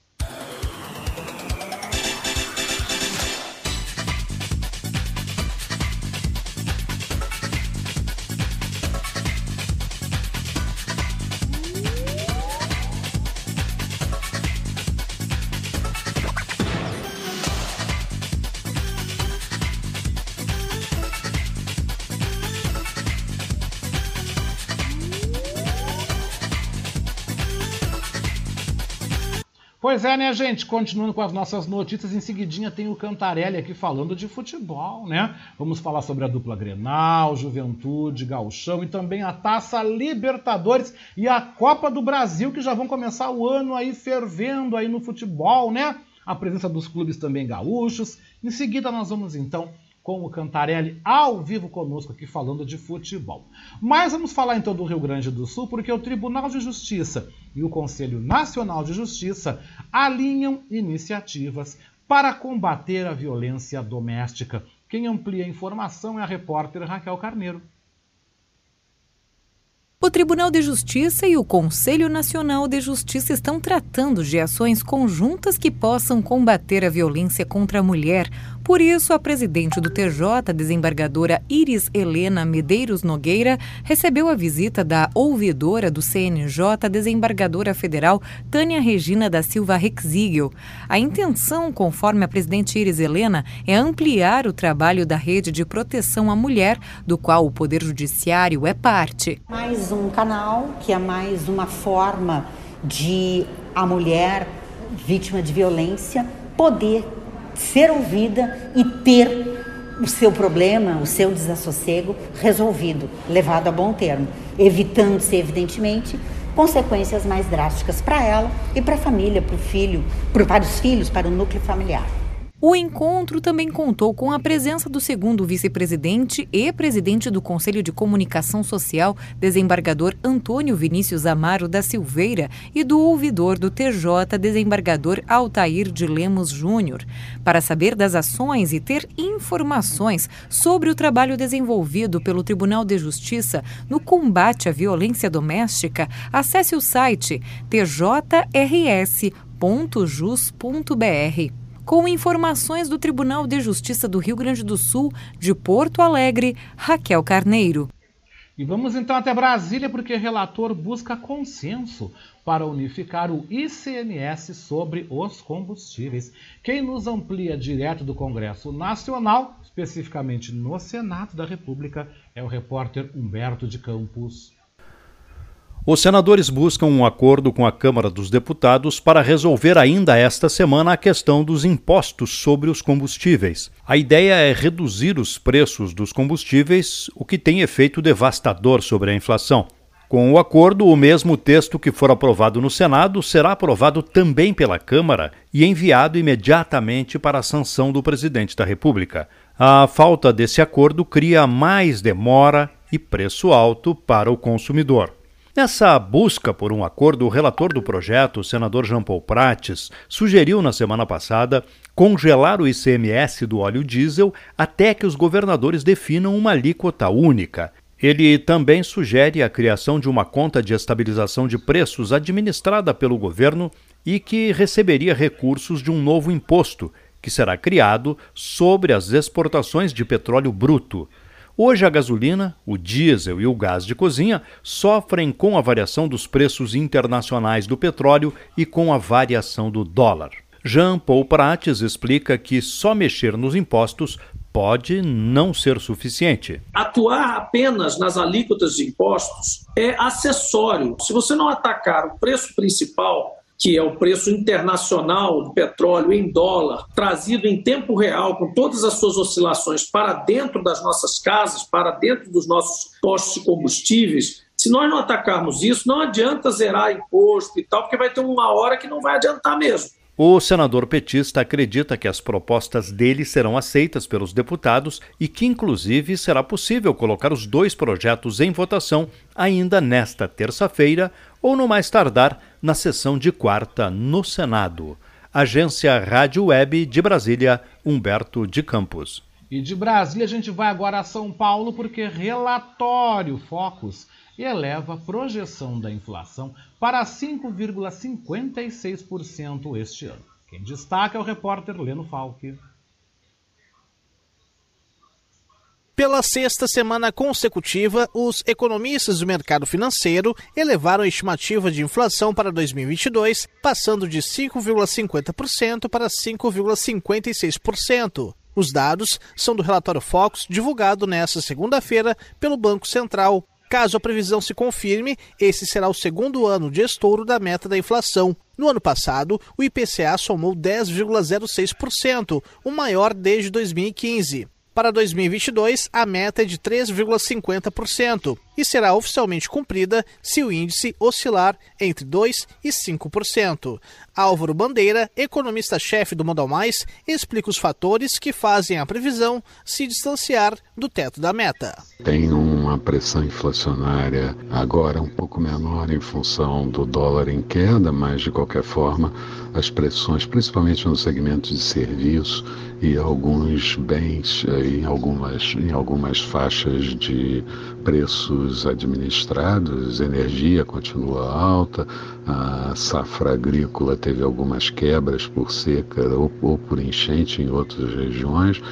S1: Pois é, né, gente? Continuando com as nossas notícias, em seguidinha tem o Cantarelli aqui falando de futebol, né? Vamos falar sobre a dupla Grenal, Juventude, Gauchão e também a Taça Libertadores e a Copa do Brasil, que já vão começar o ano aí fervendo aí no futebol, né? A presença dos clubes também gaúchos. Em seguida nós vamos então com o Cantarelli ao vivo conosco aqui falando de futebol. Mas vamos falar então do Rio Grande do Sul, porque o Tribunal de Justiça e o Conselho Nacional de Justiça alinham iniciativas para combater a violência doméstica. Quem amplia a informação é a repórter Raquel Carneiro.
S11: O Tribunal de Justiça e o Conselho Nacional de Justiça estão tratando de ações conjuntas que possam combater a violência contra a mulher. Por isso, a presidente do TJ, desembargadora Iris Helena Medeiros Nogueira, recebeu a visita da ouvidora do CNJ, desembargadora federal Tânia Regina da Silva Rexigel. A intenção, conforme a presidente Iris Helena, é ampliar o trabalho da rede de proteção à mulher, do qual o Poder Judiciário é parte.
S12: Mais um canal, que é mais uma forma de a mulher vítima de violência poder ser ouvida e ter o seu problema, o seu desassossego resolvido, levado a bom termo, evitando-se, evidentemente, consequências mais drásticas para ela e para a família, para o filho, para os filhos, para o núcleo familiar.
S11: O encontro também contou com a presença do segundo vice-presidente e presidente do Conselho de Comunicação Social, desembargador Antônio Vinícius Amaro da Silveira, e do ouvidor do TJ, desembargador Altair de Lemos Júnior. Para saber das ações e ter informações sobre o trabalho desenvolvido pelo Tribunal de Justiça no combate à violência doméstica, acesse o site tjrs.jus.br com informações do Tribunal de Justiça do Rio Grande do Sul, de Porto Alegre, Raquel Carneiro.
S1: E vamos então até Brasília, porque relator busca consenso para unificar o ICMS sobre os combustíveis. Quem nos amplia direto do Congresso Nacional, especificamente no Senado da República, é o repórter Humberto de Campos.
S13: Os senadores buscam um acordo com a Câmara dos Deputados para resolver ainda esta semana a questão dos impostos sobre os combustíveis. A ideia é reduzir os preços dos combustíveis, o que tem efeito devastador sobre a inflação. Com o acordo, o mesmo texto que for aprovado no Senado será aprovado também pela Câmara e enviado imediatamente para a sanção do presidente da República. A falta desse acordo cria mais demora e preço alto para o consumidor. Nessa busca por um acordo, o relator do projeto, o senador Jean Paul Prates, sugeriu na semana passada congelar o ICMS do óleo diesel até que os governadores definam uma alíquota única. Ele também sugere a criação de uma conta de estabilização de preços administrada pelo governo e que receberia recursos de um novo imposto, que será criado sobre as exportações de petróleo bruto. Hoje, a gasolina, o diesel e o gás de cozinha sofrem com a variação dos preços internacionais do petróleo e com a variação do dólar. Jean Paul Prates explica que só mexer nos impostos pode não ser suficiente.
S14: Atuar apenas nas alíquotas de impostos é acessório. Se você não atacar o preço principal, que é o preço internacional do petróleo em dólar, trazido em tempo real, com todas as suas oscilações, para dentro das nossas casas, para dentro dos nossos postos de combustíveis. Se nós não atacarmos isso, não adianta zerar imposto e tal, porque vai ter uma hora que não vai adiantar mesmo.
S13: O senador petista acredita que as propostas dele serão aceitas pelos deputados e que, inclusive, será possível colocar os dois projetos em votação ainda nesta terça-feira ou, no mais tardar, na sessão de quarta no Senado. Agência Rádio Web de Brasília, Humberto de Campos.
S1: E de Brasília a gente vai agora a São Paulo porque relatório Focus eleva a projeção da inflação para 5,56% este ano. Quem destaca é o repórter Leno Falque.
S15: Pela sexta semana consecutiva, os economistas do mercado financeiro elevaram a estimativa de inflação para 2022, passando de 5,50% para 5,56%. Os dados são do relatório Focus, divulgado nesta segunda-feira pelo Banco Central. Caso a previsão se confirme, esse será o segundo ano de estouro da meta da inflação. No ano passado, o IPCA somou 10,06%, o maior desde 2015. Para 2022, a meta é de 3,50% e será oficialmente cumprida se o índice oscilar entre 2% e 5%. Álvaro Bandeira, economista-chefe do Modal Mais, explica os fatores que fazem a previsão se distanciar do teto da meta.
S16: Tem uma pressão inflacionária agora um pouco menor em função do dólar em queda, mas de qualquer forma as pressões, principalmente no segmento de serviço e alguns bens eh, em algumas, em algumas faixas de preços administrados, energia continua alta, a safra agrícola teve algumas quebras por seca ou, ou por enchente em outras regiões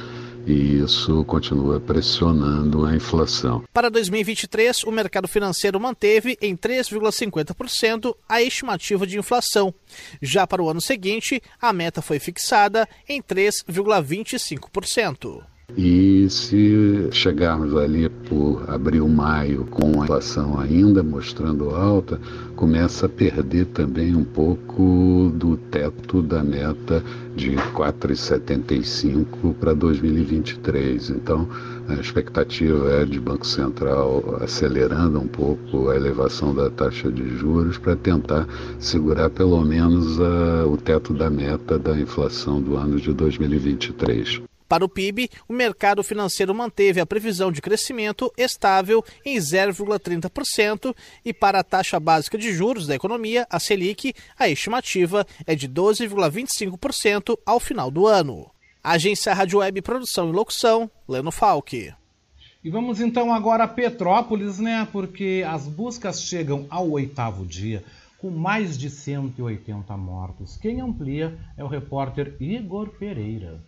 S16: e isso continua pressionando a inflação.
S15: Para 2023, o mercado financeiro manteve em 3,50% a estimativa de inflação. Já para o ano seguinte, a meta foi fixada em 3,25%.
S16: E se chegarmos ali por abril, maio, com a inflação ainda mostrando alta, começa a perder também um pouco do teto da meta de 4,75 para 2023. Então, A expectativa é de Banco Central acelerando um pouco a elevação da taxa de juros para tentar segurar pelo menos a, o teto da meta da inflação do ano de 2023.
S15: Para o PIB, o mercado financeiro manteve a previsão de crescimento estável em 0,30% e para a taxa básica de juros da economia, a Selic, a estimativa é de 12,25% ao final do ano. Agência Rádio Web Produção e Locução, Leno Falck.
S1: E vamos então agora a Petrópolis, né? Porque as buscas chegam ao oitavo dia com mais de 180 mortos. Quem amplia é o repórter Igor Pereira.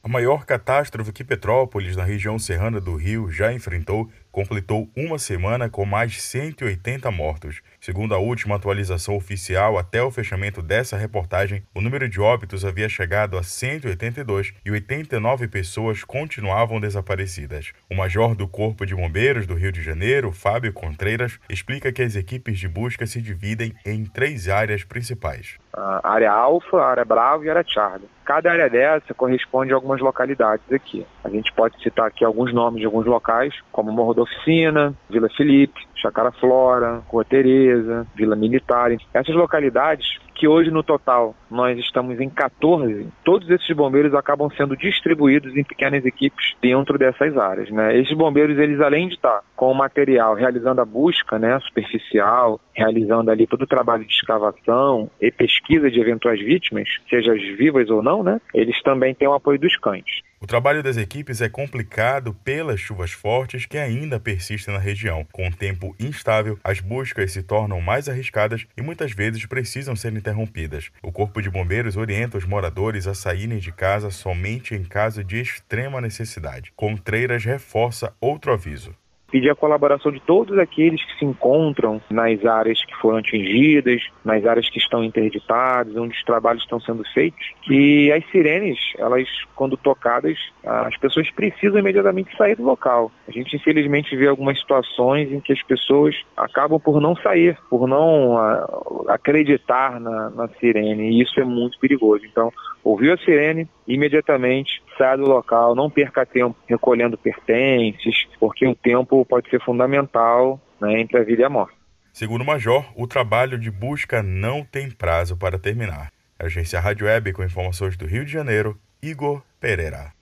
S17: A maior catástrofe que Petrópolis, na região serrana do Rio, já enfrentou, completou uma semana com mais de 180 mortos. Segundo a última atualização oficial, até o fechamento dessa reportagem, o número de óbitos havia chegado a 182 e 89 pessoas continuavam desaparecidas. O major do Corpo de Bombeiros do Rio de Janeiro, Fábio Contreiras, explica que as equipes de busca se dividem em três áreas principais.
S9: A área Alfa, área Bravo e área Charlie. Cada área dessa corresponde a algumas localidades aqui. A gente pode citar aqui alguns nomes de alguns locais, como Morro da Oficina, Vila Felipe, Chacara Flora, Rua Tereza, Vila Militar. Essas localidades que hoje no total nós estamos em 14, todos esses bombeiros acabam sendo distribuídos em pequenas equipes dentro dessas áreas. Né? Esses bombeiros, eles além de estar com o material realizando a busca né, superficial, realizando ali todo o trabalho de escavação e pesquisa de eventuais vítimas, seja vivas ou não, né, eles também têm o apoio dos cães.
S17: O trabalho das equipes é complicado pelas chuvas fortes que ainda persistem na região. Com o tempo instável, as buscas se tornam mais arriscadas e muitas vezes precisam ser interrompidas. O Corpo de Bombeiros orienta os moradores a saírem de casa somente em caso de extrema necessidade. Contreiras reforça outro aviso
S9: pedir a colaboração de todos aqueles que se encontram nas áreas que foram atingidas, nas áreas que estão interditadas, onde os trabalhos estão sendo feitos, que as sirenes, elas quando tocadas, as pessoas precisam imediatamente sair do local. A gente infelizmente vê algumas situações em que as pessoas acabam por não sair, por não uh, acreditar na, na sirene, e isso é muito perigoso. Então, ouviu a sirene, imediatamente saia do local, não perca tempo recolhendo pertences, porque o tempo pode ser fundamental né, entre a vida e a morte.
S17: Segundo o Major, o trabalho de busca não tem prazo para terminar. Agência Rádio Web com informações do Rio de Janeiro, Igor Pereira.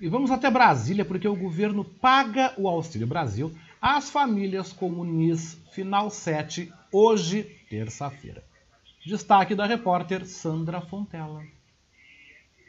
S1: E vamos até Brasília, porque o governo paga o Auxílio Brasil às famílias com o NIS Final 7, hoje, terça-feira. Destaque da repórter Sandra Fontela.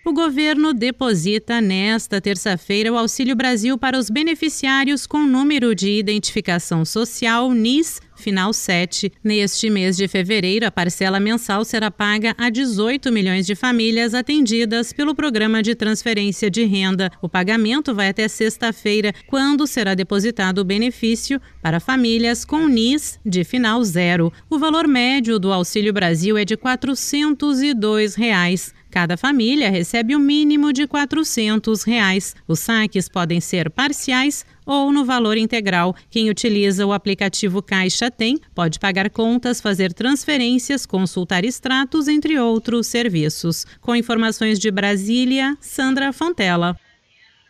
S18: O governo deposita nesta terça-feira o Auxílio Brasil para os beneficiários com número de identificação social NIS final 7. Neste mês de fevereiro, a parcela mensal será paga a 18 milhões de famílias atendidas pelo programa de transferência de renda. O pagamento vai até sexta-feira, quando será depositado o benefício para famílias com NIS de final zero. O valor médio do Auxílio Brasil é de 402 reais. Cada família recebe o um mínimo de 400 reais. Os saques podem ser parciais ou no valor integral. Quem utiliza o aplicativo Caixa Tem pode pagar contas, fazer transferências, consultar extratos, entre outros serviços. Com informações de Brasília, Sandra Fontela.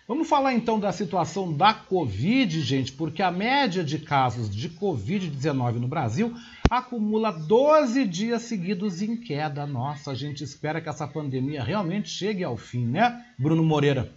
S1: Vamos falar então da situação da Covid, gente, porque a média de casos de Covid-19 no Brasil acumula 12 dias seguidos em queda. Nossa, a gente espera que essa pandemia realmente chegue ao fim, né, Bruno Moreira?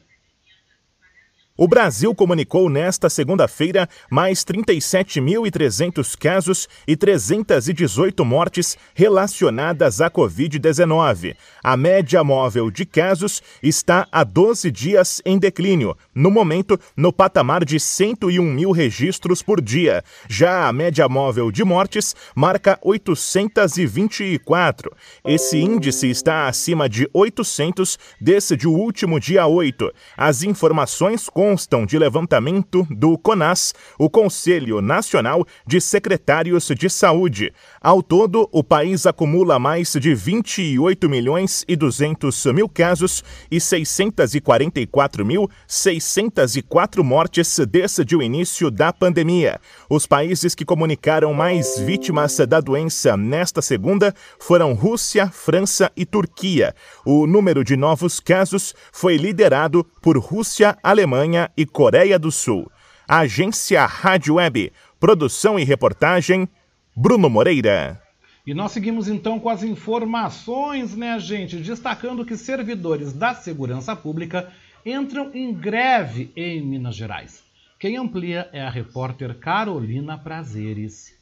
S4: O Brasil comunicou nesta segunda-feira mais 37.300 casos e 318 mortes relacionadas à Covid-19. A média móvel de casos está há 12 dias em declínio, no momento no patamar de 101 mil registros por dia. Já a média móvel de mortes marca 824. Esse índice está acima de 800 desde o último dia 8. As informações com constam de levantamento do CONAS, o Conselho Nacional de Secretários de Saúde. Ao todo, o país acumula mais de 28 milhões e 200 mil casos e 644.604 mortes desde o início da pandemia. Os países que comunicaram mais vítimas da doença nesta segunda foram Rússia, França e Turquia. O número de novos casos foi liderado por Rússia, Alemanha e Coreia do Sul. Agência Rádio Web. Produção e reportagem Bruno Moreira.
S1: E nós seguimos então com as informações, né, gente? Destacando que servidores da segurança pública entram em greve em Minas Gerais. Quem amplia é a repórter Carolina Prazeres.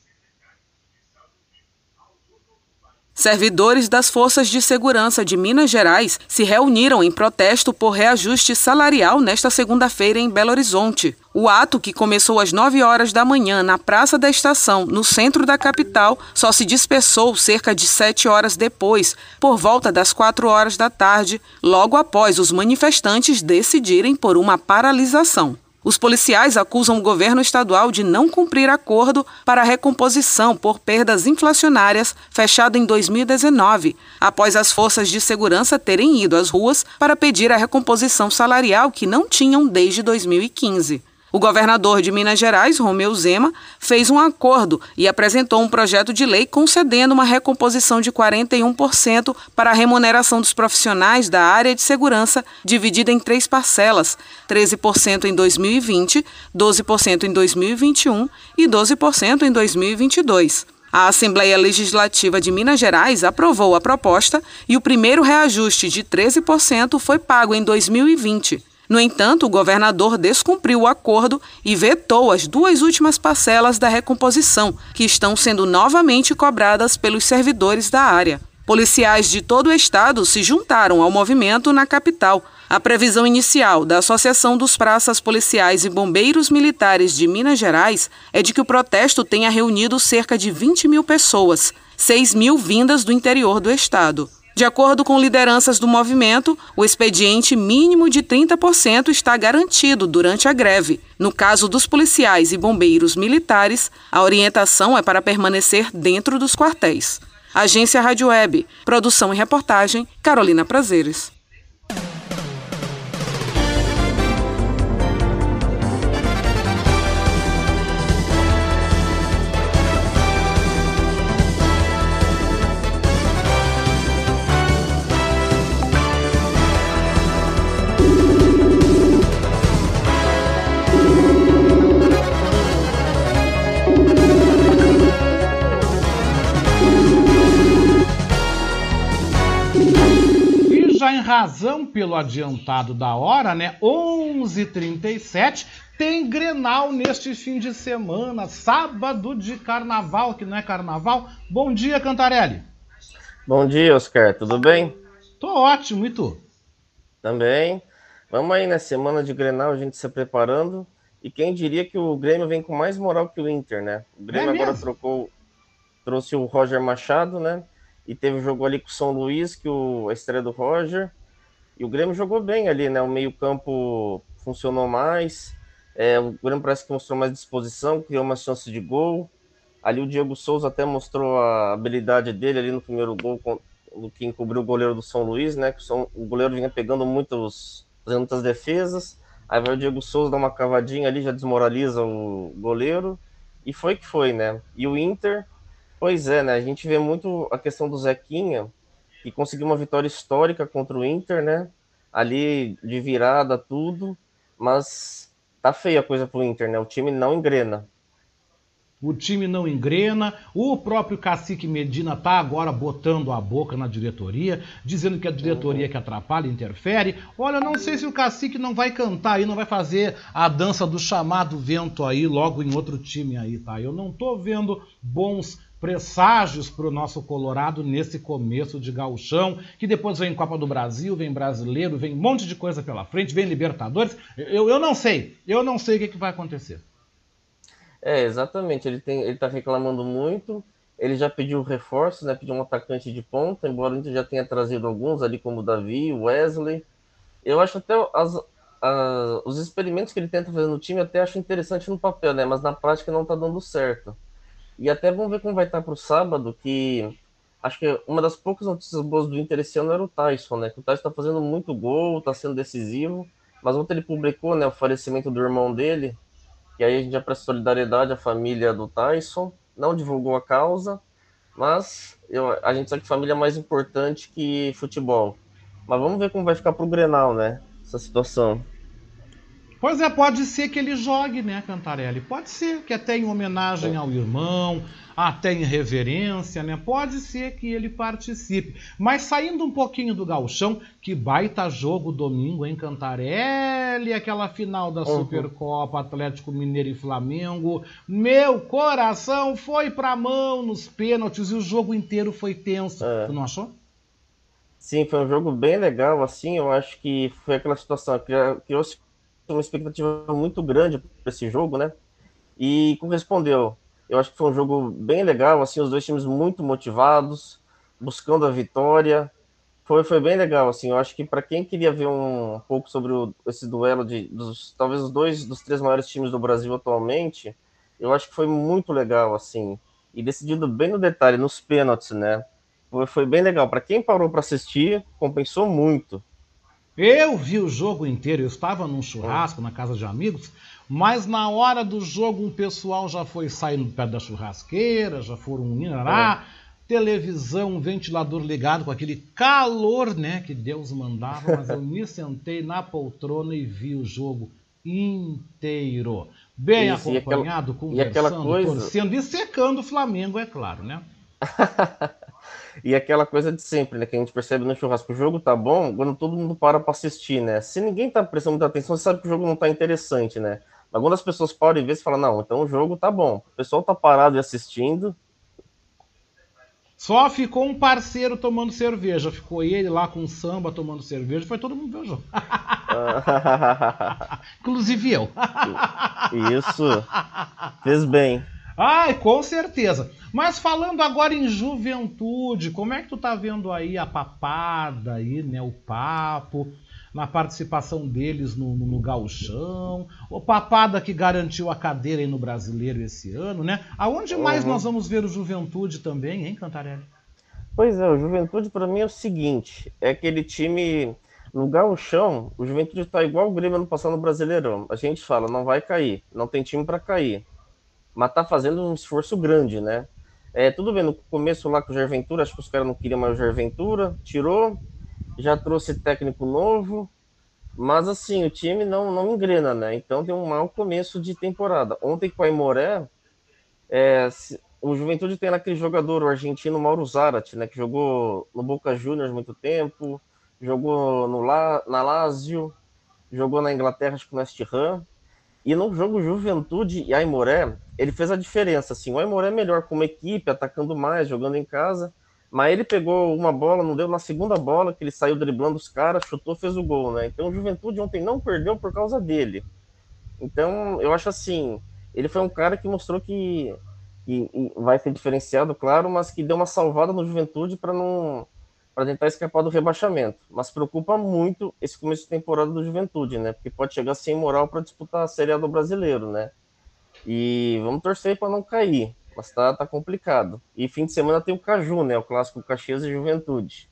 S19: Servidores das Forças de Segurança de Minas Gerais se reuniram em protesto por reajuste salarial nesta segunda-feira em Belo Horizonte. O ato, que começou às 9 horas da manhã na Praça da Estação, no centro da capital, só se dispersou cerca de 7 horas depois, por volta das 4 horas da tarde, logo após os manifestantes decidirem por uma paralisação. Os policiais acusam o governo estadual de não cumprir acordo para recomposição por perdas inflacionárias fechado em 2019, após as forças de segurança terem ido às ruas para pedir a recomposição salarial que não tinham desde 2015. O governador de Minas Gerais, Romeu Zema, fez um acordo e apresentou um projeto de lei concedendo uma recomposição de 41% para a remuneração dos profissionais da área de segurança, dividida em três parcelas: 13% em 2020, 12% em 2021 e 12% em 2022. A Assembleia Legislativa de Minas Gerais aprovou a proposta e o primeiro reajuste de 13% foi pago em 2020. No entanto, o governador descumpriu o acordo e vetou as duas últimas parcelas da recomposição, que estão sendo novamente cobradas pelos servidores da área. Policiais de todo o estado se juntaram ao movimento na capital. A previsão inicial da Associação dos Praças Policiais e Bombeiros Militares de Minas Gerais é de que o protesto tenha reunido cerca de 20 mil pessoas, 6 mil vindas do interior do estado. De acordo com lideranças do movimento, o expediente mínimo de 30% está garantido durante a greve. No caso dos policiais e bombeiros militares, a orientação é para permanecer dentro dos quartéis. Agência Rádio Web, produção e reportagem, Carolina Prazeres.
S1: Razão pelo adiantado da hora, né? 11:37 tem Grenal neste fim de semana, sábado de carnaval, que não é carnaval. Bom dia, Cantarelli.
S20: Bom dia, Oscar. Tudo bem?
S1: Tô ótimo, e tu?
S20: Também. Vamos aí na né? semana de Grenal, a gente se preparando. E quem diria que o Grêmio vem com mais moral que o Inter, né? O Grêmio é agora trocou, trouxe o Roger Machado, né? E teve o jogo ali com o São Luís, que o, a estreia do Roger. E o Grêmio jogou bem ali, né? O meio-campo funcionou mais. É, o Grêmio parece que mostrou mais disposição, criou uma chance de gol. Ali o Diego Souza até mostrou a habilidade dele ali no primeiro gol, que encobriu o goleiro do São Luís, né? Que o, São, o goleiro vinha pegando muitos, fazendo muitas defesas. Aí vai o Diego Souza dar uma cavadinha ali, já desmoraliza o goleiro. E foi que foi, né? E o Inter, pois é, né? A gente vê muito a questão do Zequinha, que conseguiu uma vitória histórica contra o Inter, né? Ali de virada, tudo, mas tá feia a coisa pro Inter, né? O time não engrena.
S1: O time não engrena. O próprio cacique Medina tá agora botando a boca na diretoria, dizendo que a diretoria uhum. que atrapalha, interfere. Olha, não sei se o cacique não vai cantar aí, não vai fazer a dança do chamado vento aí logo em outro time aí, tá? Eu não tô vendo bons presságios para o nosso Colorado nesse começo de gauchão, que depois vem Copa do Brasil, vem Brasileiro, vem um monte de coisa pela frente, vem Libertadores. Eu, eu não sei, eu não sei o que, que vai acontecer.
S20: É, exatamente. Ele está reclamando muito. Ele já pediu reforços, né? Pediu um atacante de ponta, embora a gente já tenha trazido alguns ali, como o Davi, o Wesley. Eu acho até as, as, os experimentos que ele tenta fazer no time, até acho interessante no papel, né? Mas na prática não está dando certo. E até vamos ver como vai estar para o sábado, que acho que uma das poucas notícias boas do Inter esse ano era o Tyson, né? Que o Tyson está fazendo muito gol, está sendo decisivo. Mas ontem ele publicou né, o falecimento do irmão dele, e aí a gente já presta solidariedade à família do Tyson. Não divulgou a causa, mas eu, a gente sabe que família é mais importante que futebol. Mas vamos ver como vai ficar pro Grenal, né? Essa situação.
S1: Pois é, pode ser que ele jogue, né, Cantarelli? Pode ser que até em homenagem ao irmão, até em reverência, né? Pode ser que ele participe. Mas saindo um pouquinho do galchão, que baita jogo domingo, hein, Cantarelli? Aquela final da uhum. Supercopa, Atlético Mineiro e Flamengo. Meu coração foi pra mão nos pênaltis e o jogo inteiro foi tenso. É. Tu não achou?
S20: Sim, foi um jogo bem legal, assim, eu acho que foi aquela situação, criou-se uma expectativa muito grande para esse jogo, né? E correspondeu. Eu acho que foi um jogo bem legal, assim, os dois times muito motivados, buscando a vitória. Foi, foi bem legal, assim. Eu acho que para quem queria ver um, um pouco sobre o, esse duelo de dos, talvez os dois dos três maiores times do Brasil atualmente, eu acho que foi muito legal, assim. E decidido bem no detalhe, nos pênaltis, né? Foi, foi bem legal. Para quem parou para assistir, compensou muito.
S1: Eu vi o jogo inteiro, eu estava num churrasco na casa de amigos, mas na hora do jogo o pessoal já foi saindo perto da churrasqueira, já foram lá, é. televisão, ventilador ligado com aquele calor, né, que Deus mandava, mas eu me sentei na poltrona e vi o jogo inteiro. Bem Isso, acompanhado, e aquela, conversando, e coisa... torcendo e secando o Flamengo, é claro, né?
S20: E aquela coisa de sempre, né? Que a gente percebe no churrasco, o jogo tá bom quando todo mundo para para assistir, né? Se ninguém tá prestando muita atenção, você sabe que o jogo não tá interessante, né? Mas quando as pessoas param e vê, você fala, não, então o jogo tá bom. O pessoal tá parado e assistindo.
S1: Só ficou um parceiro tomando cerveja. Ficou ele lá com samba tomando cerveja. Foi todo mundo ver o jogo. Inclusive eu.
S20: Isso. Fez bem.
S1: Ai, com certeza. Mas falando agora em juventude, como é que tu tá vendo aí a papada aí, né, o papo, na participação deles no, no, no gauchão, o papada que garantiu a cadeira aí no Brasileiro esse ano, né? Aonde mais uhum. nós vamos ver o Juventude também, hein, Cantarelli?
S20: Pois é, o Juventude para mim é o seguinte, é aquele time no gauchão, o Juventude tá igual o Grêmio no passado no Brasileirão. A gente fala, não vai cair, não tem time para cair mas tá fazendo um esforço grande, né? É, tudo bem, no começo lá com o Jair Ventura, acho que os caras não queriam mais o Jair Ventura, tirou, já trouxe técnico novo, mas assim, o time não, não engrena, né? Então tem um mau começo de temporada. Ontem com a Imoré, é, o Juventude tem aquele jogador, o argentino Mauro Zarat, né? Que jogou no Boca Juniors muito tempo, jogou no La, na Lazio, jogou na Inglaterra, acho que no West Ham. E no jogo Juventude e Aimoré, ele fez a diferença. Assim, o Aimoré é melhor como equipe, atacando mais, jogando em casa. Mas ele pegou uma bola, não deu na segunda bola, que ele saiu driblando os caras, chutou, fez o gol, né? Então o Juventude ontem não perdeu por causa dele. Então, eu acho assim, ele foi um cara que mostrou que, que vai ser diferenciado, claro, mas que deu uma salvada no Juventude para não para tentar escapar do rebaixamento. Mas preocupa muito esse começo de temporada do Juventude, né? Porque pode chegar sem moral para disputar a Série A do Brasileiro, né? E vamos torcer para não cair, mas tá, tá complicado. E fim de semana tem o Caju, né? O clássico Caxias e Juventude.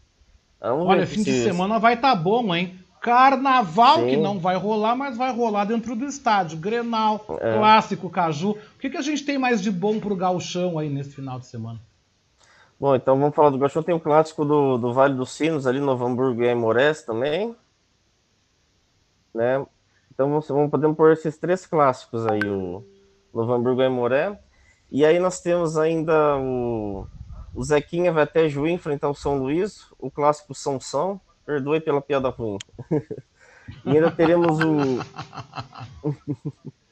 S1: Vamos Olha, fim de semana vai estar tá bom, hein? Carnaval Sim. que não vai rolar, mas vai rolar dentro do estádio. Grenal, é. clássico, Caju. O que, que a gente tem mais de bom pro gauchão aí nesse final de semana?
S20: Bom, então vamos falar do Gauchão. Tem o clássico do, do Vale dos Sinos, ali, Novo Hamburgo e Aimorés também. Né? Então vamos, vamos, podemos pôr esses três clássicos aí, o Novo Hamburgo e Aimoré. E aí nós temos ainda o, o Zequinha vai até Juiz enfrentar o São Luís, o clássico São São. Perdoe pela piada ruim. e ainda teremos o.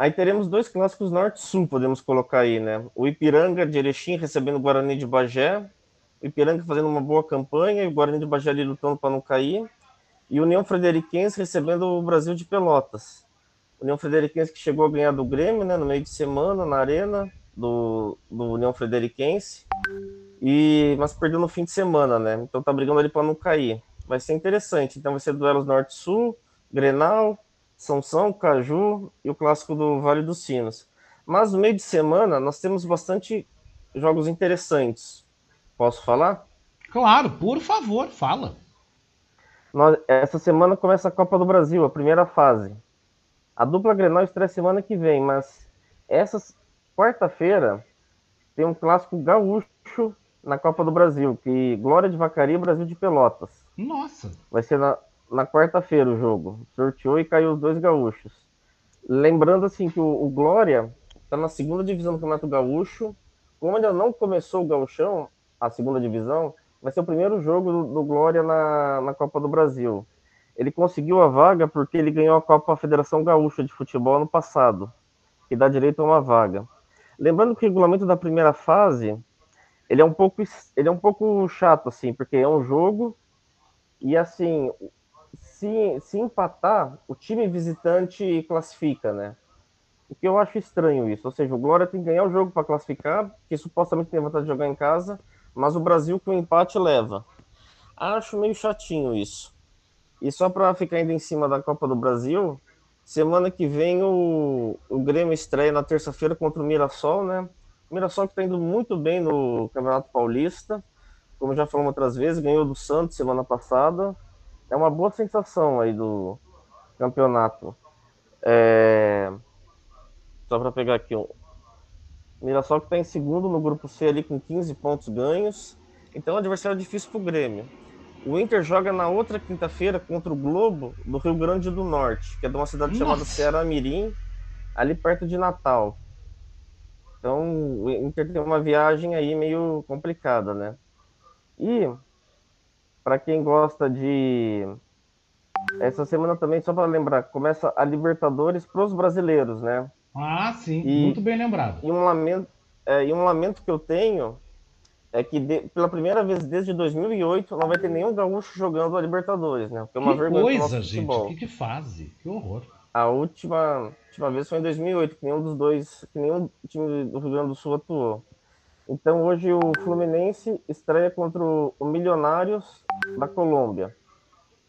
S20: Aí teremos dois clássicos norte-sul, podemos colocar aí, né? O Ipiranga de Erechim recebendo o Guarani de Bagé, o Ipiranga fazendo uma boa campanha e o Guarani de Bagé ali lutando para não cair, e o União Frederiquense recebendo o Brasil de Pelotas. O União Frederiquense que chegou a ganhar do Grêmio, né, no meio de semana, na arena do, do União Frederiquense, e, mas perdeu no fim de semana, né? Então tá brigando ali para não cair. Vai ser interessante. Então vai ser duelos norte-sul, Grenal, são São, Caju e o clássico do Vale dos Sinos. Mas no meio de semana nós temos bastante jogos interessantes. Posso falar?
S1: Claro, por favor, fala.
S20: Nós, essa semana começa a Copa do Brasil, a primeira fase. A dupla Grenal estreia semana que vem, mas essa quarta-feira tem um clássico gaúcho na Copa do Brasil, que Glória de Vacaria e Brasil de Pelotas.
S1: Nossa!
S20: Vai ser na, na quarta-feira o jogo. Sorteou e caiu os dois gaúchos. Lembrando assim que o, o Glória está na segunda divisão do Campeonato Gaúcho. Como ainda não começou o gauchão, a segunda divisão, vai ser o primeiro jogo do, do Glória na, na Copa do Brasil. Ele conseguiu a vaga porque ele ganhou a Copa Federação Gaúcha de Futebol no passado, que dá direito a uma vaga. Lembrando que o regulamento da primeira fase, ele é um pouco, ele é um pouco chato, assim, porque é um jogo e, assim, se, se empatar, o time visitante classifica, né? O que eu acho estranho isso. Ou seja, o Glória tem que ganhar o jogo para classificar, que supostamente tem vontade de jogar em casa, mas o Brasil com o empate leva. Acho meio chatinho isso. E só para ficar ainda em cima da Copa do Brasil, semana que vem o, o Grêmio estreia na terça-feira contra o Mirassol, né? O Mirassol que está indo muito bem no Campeonato Paulista, como já falamos outras vezes, ganhou do Santos semana passada. É uma boa sensação aí do campeonato. É... Só para pegar aqui, o Mirassol que está em segundo no grupo C ali com 15 pontos ganhos. Então, é um adversário difícil para o Grêmio. O Inter joga na outra quinta-feira contra o Globo do Rio Grande do Norte, que é de uma cidade Nossa. chamada Ceará Mirim, ali perto de Natal. Então, o Inter tem uma viagem aí meio complicada, né? E para quem gosta de essa semana também, só para lembrar, começa a Libertadores para os brasileiros, né?
S1: Ah, sim, e, muito bem lembrado.
S20: E um lamento, é, e um lamento que eu tenho é que de, pela primeira vez desde 2008 não vai ter nenhum gaúcho jogando a Libertadores, né?
S1: Que é uma que vergonha coisa, gente, futebol. que que fase, que horror.
S20: A última, última vez foi em 2008, que nenhum dos dois, que nenhum time do Rio Grande do Sul atuou. Então hoje o Fluminense estreia contra o Milionários da Colômbia.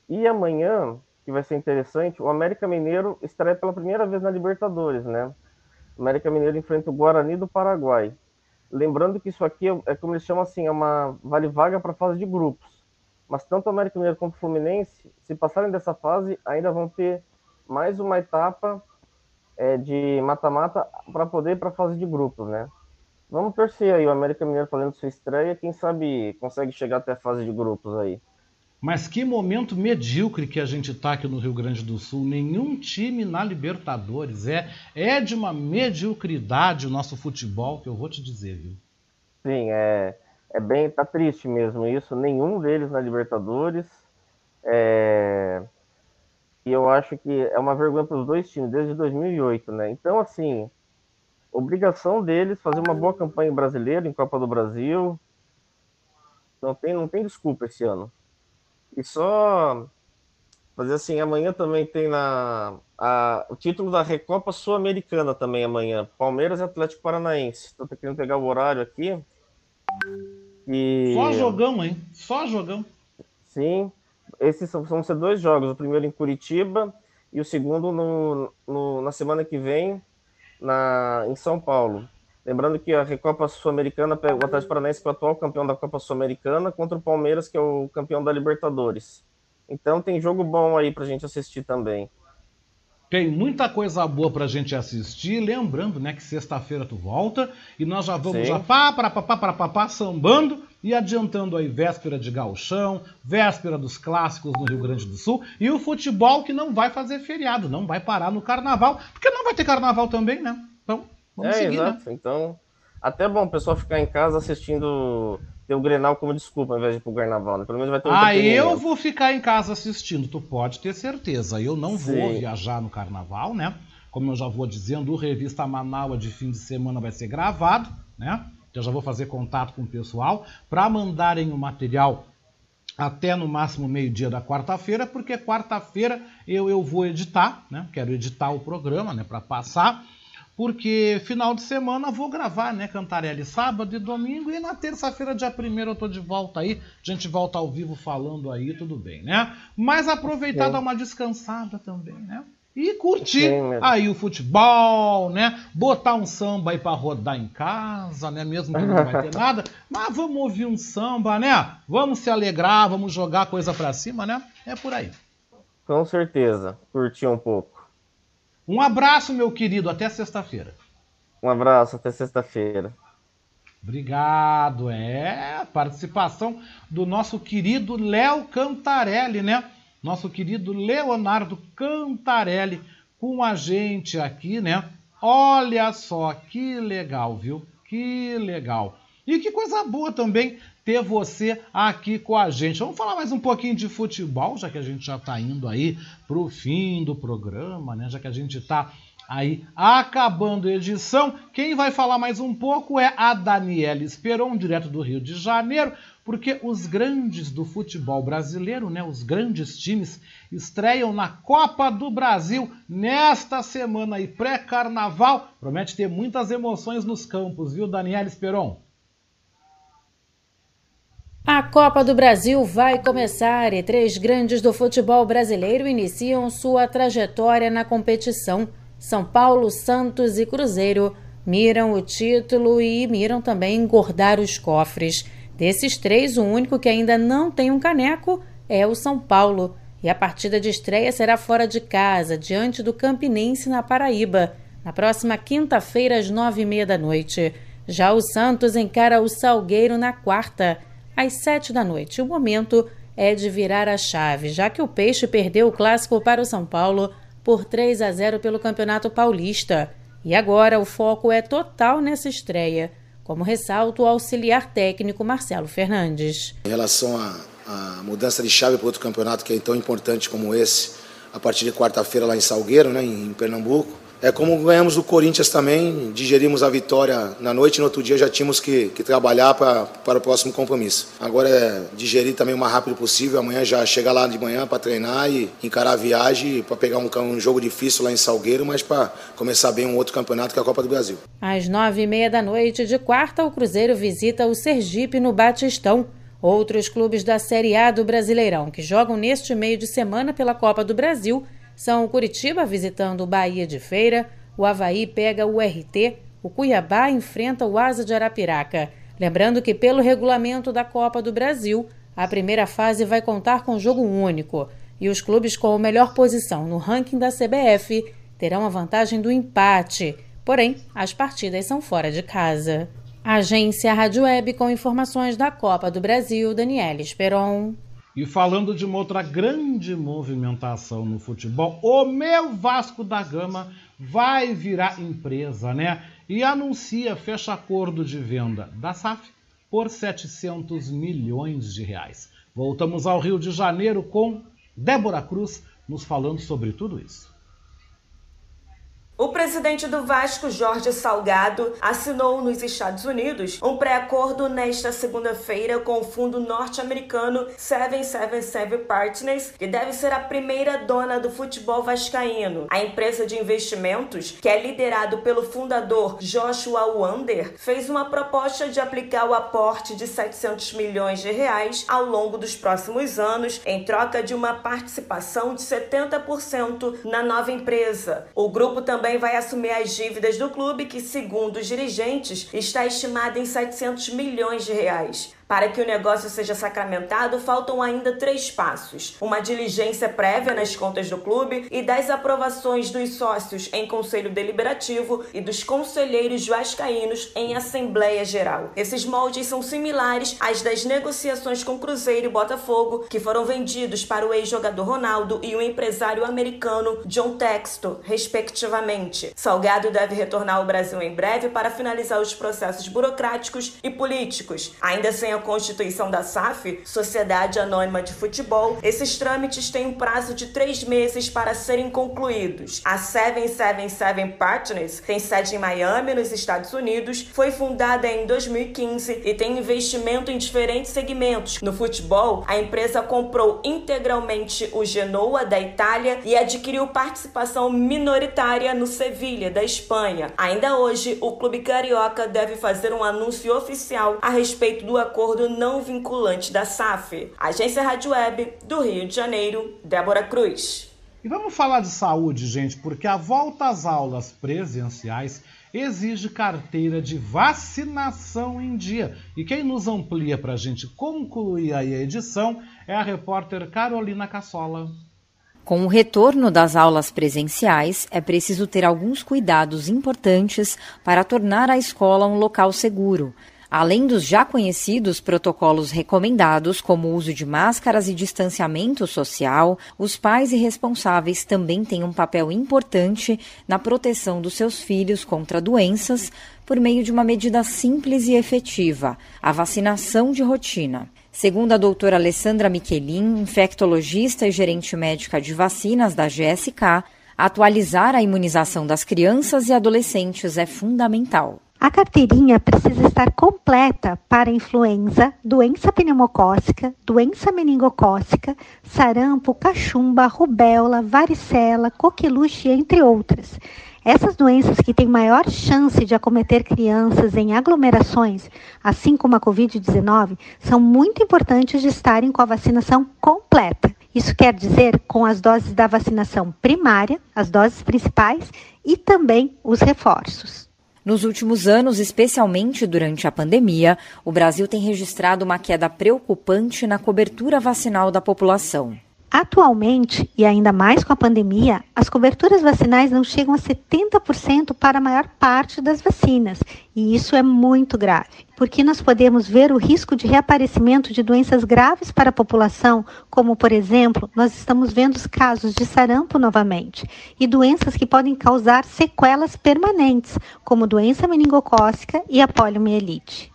S20: E amanhã que vai ser interessante, o América Mineiro estreia pela primeira vez na Libertadores, né? O América Mineiro enfrenta o Guarani do Paraguai. Lembrando que isso aqui é, é como eles chamam assim, é uma vale vaga para fase de grupos. Mas tanto o América Mineiro quanto o Fluminense, se passarem dessa fase, ainda vão ter mais uma etapa é, de mata-mata para poder ir para a fase de grupos, né? Vamos torcer aí o América Mineiro fazendo sua estreia, quem sabe consegue chegar até a fase de grupos aí.
S1: Mas que momento medíocre que a gente está aqui no Rio Grande do Sul. Nenhum time na Libertadores. É, é de uma mediocridade o nosso futebol, que eu vou te dizer, viu?
S20: Sim, é, é bem. tá triste mesmo isso. Nenhum deles na Libertadores. É, e eu acho que é uma vergonha para os dois times desde 2008, né? Então, assim, obrigação deles fazer uma boa campanha brasileira em Copa do Brasil. Não tem, não tem desculpa esse ano. E só fazer assim, amanhã também tem na a, o título da Recopa Sul-Americana também amanhã. Palmeiras e Atlético Paranaense. Estou querendo pegar o horário aqui.
S1: E... Só jogão, hein? Só jogão.
S20: Sim. Esses são, vão ser dois jogos. O primeiro em Curitiba e o segundo no, no na semana que vem na, em São Paulo. Lembrando que a Recopa Sul-Americana pega o Atlético Paranaense, que é o atual campeão da Copa Sul-Americana, contra o Palmeiras, que é o campeão da Libertadores. Então tem jogo bom aí pra gente assistir também.
S1: Tem muita coisa boa pra gente assistir. Lembrando, né, que sexta-feira tu volta e nós já vamos Sim. já pá, para pá, para pá, pá, sambando e adiantando aí véspera de gauchão, véspera dos clássicos no Rio Grande do Sul e o futebol que não vai fazer feriado, não vai parar no carnaval, porque não vai ter carnaval também, né? Então, Vamos
S20: é,
S1: seguir, né?
S20: exato. Né? Então, até bom o pessoal ficar em casa assistindo ter o Grenal como desculpa, ao invés de ir pro Carnaval, né? Pelo menos vai ter um
S1: Ah, eu vou ficar em casa assistindo, tu pode ter certeza. Eu não Sim. vou viajar no Carnaval, né? Como eu já vou dizendo, o Revista Manaus de fim de semana vai ser gravado, né? Eu já vou fazer contato com o pessoal para mandarem o material até no máximo meio-dia da quarta-feira, porque quarta-feira eu, eu vou editar, né? Quero editar o programa, né? Para passar porque final de semana vou gravar, né, Cantarelli, sábado e domingo, e na terça-feira, dia 1 eu tô de volta aí, a gente volta ao vivo falando aí, tudo bem, né? Mas aproveitar, é. dar uma descansada também, né? e curtir Sim, aí o futebol, né? Botar um samba aí para rodar em casa, né? Mesmo que não vai ter nada, mas vamos ouvir um samba, né? Vamos se alegrar, vamos jogar coisa para cima, né? É por aí.
S20: Com certeza, curtir um pouco.
S1: Um abraço, meu querido, até sexta-feira.
S20: Um abraço, até sexta-feira.
S1: Obrigado, é participação do nosso querido Léo Cantarelli, né? nosso querido Leonardo Cantarelli com a gente aqui, né? Olha só que legal, viu? Que legal. E que coisa boa também ter você aqui com a gente. Vamos falar mais um pouquinho de futebol, já que a gente já está indo aí para o fim do programa, né? Já que a gente está aí acabando a edição. Quem vai falar mais um pouco é a Daniela Esperon, direto do Rio de Janeiro porque os grandes do futebol brasileiro, né, os grandes times, estreiam na Copa do Brasil nesta semana e pré-carnaval. Promete ter muitas emoções nos campos, viu, Daniela Esperon?
S11: A Copa do Brasil vai começar e três grandes do futebol brasileiro iniciam sua trajetória na competição. São Paulo, Santos e Cruzeiro miram o título e miram também engordar os cofres. Desses três, o único que ainda não tem um caneco é o São Paulo. E a partida de estreia será fora de casa, diante do Campinense na Paraíba, na próxima quinta-feira, às nove e meia da noite. Já o Santos encara o Salgueiro na quarta, às sete da noite. O momento é de virar a chave, já que o Peixe perdeu o clássico para o São Paulo por 3 a 0 pelo Campeonato Paulista. E agora o foco é total nessa estreia como ressalta o auxiliar técnico Marcelo Fernandes.
S21: Em relação à mudança de chave para outro campeonato que é tão importante como esse, a partir de quarta-feira lá em Salgueiro, né, em Pernambuco, é como ganhamos do Corinthians também, digerimos a vitória na noite e no outro dia já tínhamos que, que trabalhar para o próximo compromisso. Agora é digerir também o mais rápido possível, amanhã já chegar lá de manhã para treinar e encarar a viagem para pegar um, um, jogo difícil lá em Salgueiro, mas para começar bem um outro campeonato que é a Copa do Brasil.
S11: Às nove e meia da noite de quarta, o Cruzeiro visita o Sergipe no Batistão. Outros clubes da Série A do Brasileirão que jogam neste meio de semana pela Copa do Brasil são Curitiba visitando o Bahia de Feira, o Havaí pega o RT, o Cuiabá enfrenta o Asa de Arapiraca. Lembrando que, pelo regulamento da Copa do Brasil, a primeira fase vai contar com jogo único e os clubes com melhor posição no ranking da CBF terão a vantagem do empate. Porém, as partidas são fora de casa. Agência Rádio Web com informações da Copa do Brasil, Daniela Esperon.
S1: E falando de uma outra grande movimentação no futebol, o meu Vasco da Gama vai virar empresa, né? E anuncia fecha acordo de venda da SAF por 700 milhões de reais. Voltamos ao Rio de Janeiro com Débora Cruz nos falando sobre tudo isso.
S22: O presidente do Vasco, Jorge Salgado, assinou nos Estados Unidos um pré-acordo nesta segunda-feira com o fundo norte-americano 777 Partners, que deve ser a primeira dona do futebol vascaíno. A empresa de investimentos, que é liderado pelo fundador Joshua Wander, fez uma proposta de aplicar o aporte de 700 milhões de reais ao longo dos próximos anos, em troca de uma participação de 70% na nova empresa. O grupo também também vai assumir as dívidas do clube, que, segundo os dirigentes, está estimada em 700 milhões de reais. Para que o negócio seja sacramentado, faltam ainda três passos: uma diligência prévia nas contas do clube e das aprovações dos sócios em conselho deliberativo e dos conselheiros vascaínos em assembleia geral. Esses moldes são similares às das negociações com Cruzeiro e Botafogo, que foram vendidos para o ex-jogador Ronaldo e o empresário americano John Textor, respectivamente. Salgado deve retornar ao Brasil em breve para finalizar os processos burocráticos e políticos, ainda sem a constituição da SAF, Sociedade Anônima de Futebol, esses trâmites têm um prazo de três meses para serem concluídos. A 777 Partners tem sede em Miami, nos Estados Unidos, foi fundada em 2015 e tem investimento em diferentes segmentos. No futebol, a empresa comprou integralmente o Genoa da Itália e adquiriu participação minoritária no Sevilha da Espanha. Ainda hoje, o clube carioca deve fazer um anúncio oficial a respeito do acordo acordo não vinculante da SAF. Agência Rádio Web do Rio de Janeiro, Débora Cruz.
S1: E vamos falar de saúde, gente, porque a volta às aulas presenciais exige carteira de vacinação em dia. E quem nos amplia para a gente concluir aí a edição é a repórter Carolina Cassola.
S23: Com o retorno das aulas presenciais, é preciso ter alguns cuidados importantes para tornar a escola um local seguro. Além dos já conhecidos protocolos recomendados, como o uso de máscaras e distanciamento social, os pais e responsáveis também têm um papel importante na proteção dos seus filhos contra doenças por meio de uma medida simples e efetiva, a vacinação de rotina. Segundo a doutora Alessandra Michelin, infectologista e gerente médica de vacinas da GSK, atualizar a imunização das crianças e adolescentes é fundamental.
S24: A carteirinha precisa estar completa para influenza, doença pneumocócica, doença meningocócica, sarampo, cachumba, rubéola, varicela, coqueluche, entre outras. Essas doenças que têm maior chance de acometer crianças em aglomerações, assim como a Covid-19, são muito importantes de estarem com a vacinação completa. Isso quer dizer com as doses da vacinação primária, as doses principais e também os reforços.
S23: Nos últimos anos, especialmente durante a pandemia, o Brasil tem registrado uma queda preocupante na cobertura vacinal da população.
S24: Atualmente, e ainda mais com a pandemia, as coberturas vacinais não chegam a 70% para a maior parte das vacinas, e isso é muito grave, porque nós podemos ver o risco de reaparecimento de doenças graves para a população, como, por exemplo, nós estamos vendo os casos de sarampo novamente, e doenças que podem causar sequelas permanentes, como doença meningocócica e a poliomielite.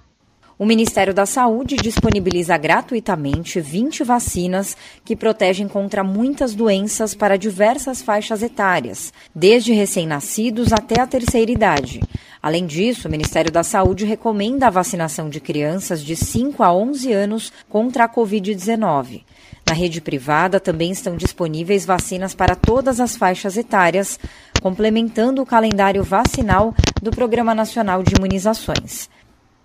S23: O Ministério da Saúde disponibiliza gratuitamente 20 vacinas que protegem contra muitas doenças para diversas faixas etárias, desde recém-nascidos até a terceira idade. Além disso, o Ministério da Saúde recomenda a vacinação de crianças de 5 a 11 anos contra a Covid-19. Na rede privada também estão disponíveis vacinas para todas as faixas etárias, complementando o calendário vacinal do Programa Nacional de Imunizações.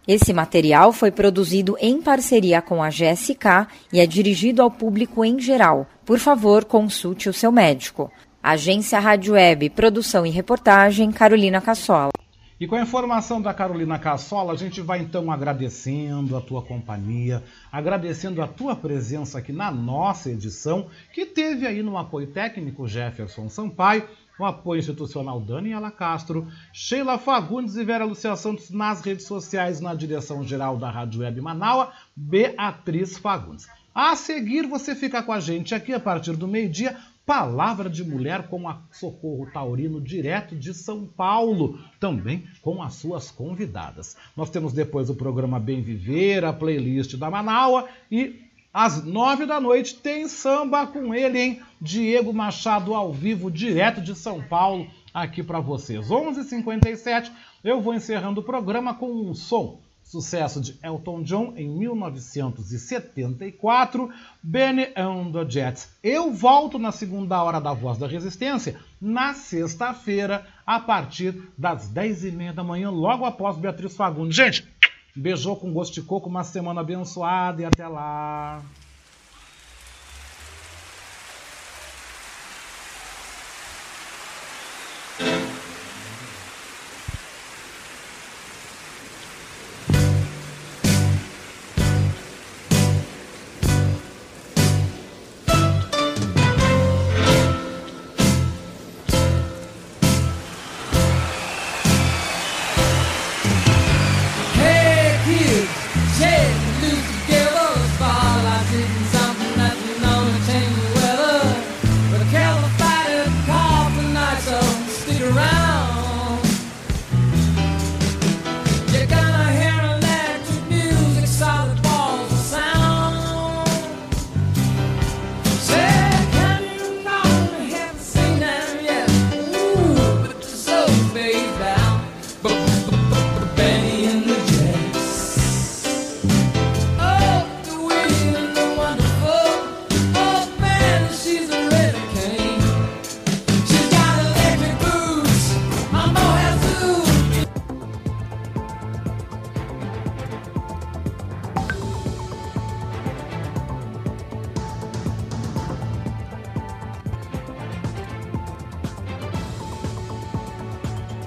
S23: Esse material foi produzido em parceria com a GSK e é dirigido ao público em geral. Por favor, consulte o seu médico. Agência Rádio Web, produção e reportagem, Carolina Cassola.
S1: E com a informação da Carolina Cassola, a gente vai então agradecendo a tua companhia, agradecendo a tua presença aqui na nossa edição, que teve aí no apoio técnico Jefferson Sampaio com apoio institucional Daniela Castro, Sheila Fagundes e Vera Lucia Santos nas redes sociais, na direção-geral da Rádio Web Manaua, Beatriz Fagundes. A seguir, você fica com a gente aqui a partir do meio-dia, Palavra de Mulher com a Socorro Taurino, direto de São Paulo, também com as suas convidadas. Nós temos depois o programa Bem Viver, a playlist da Manaua e às nove da noite tem samba com ele, hein? Diego Machado ao vivo, direto de São Paulo, aqui para vocês. 11h57, eu vou encerrando o programa com um som. Sucesso de Elton John em 1974, Benny and the Jets. Eu volto na segunda hora da Voz da Resistência, na sexta-feira, a partir das 10h30 da manhã, logo após Beatriz Fagundes. Gente, Beijou com gosto de coco, uma semana abençoada e até lá.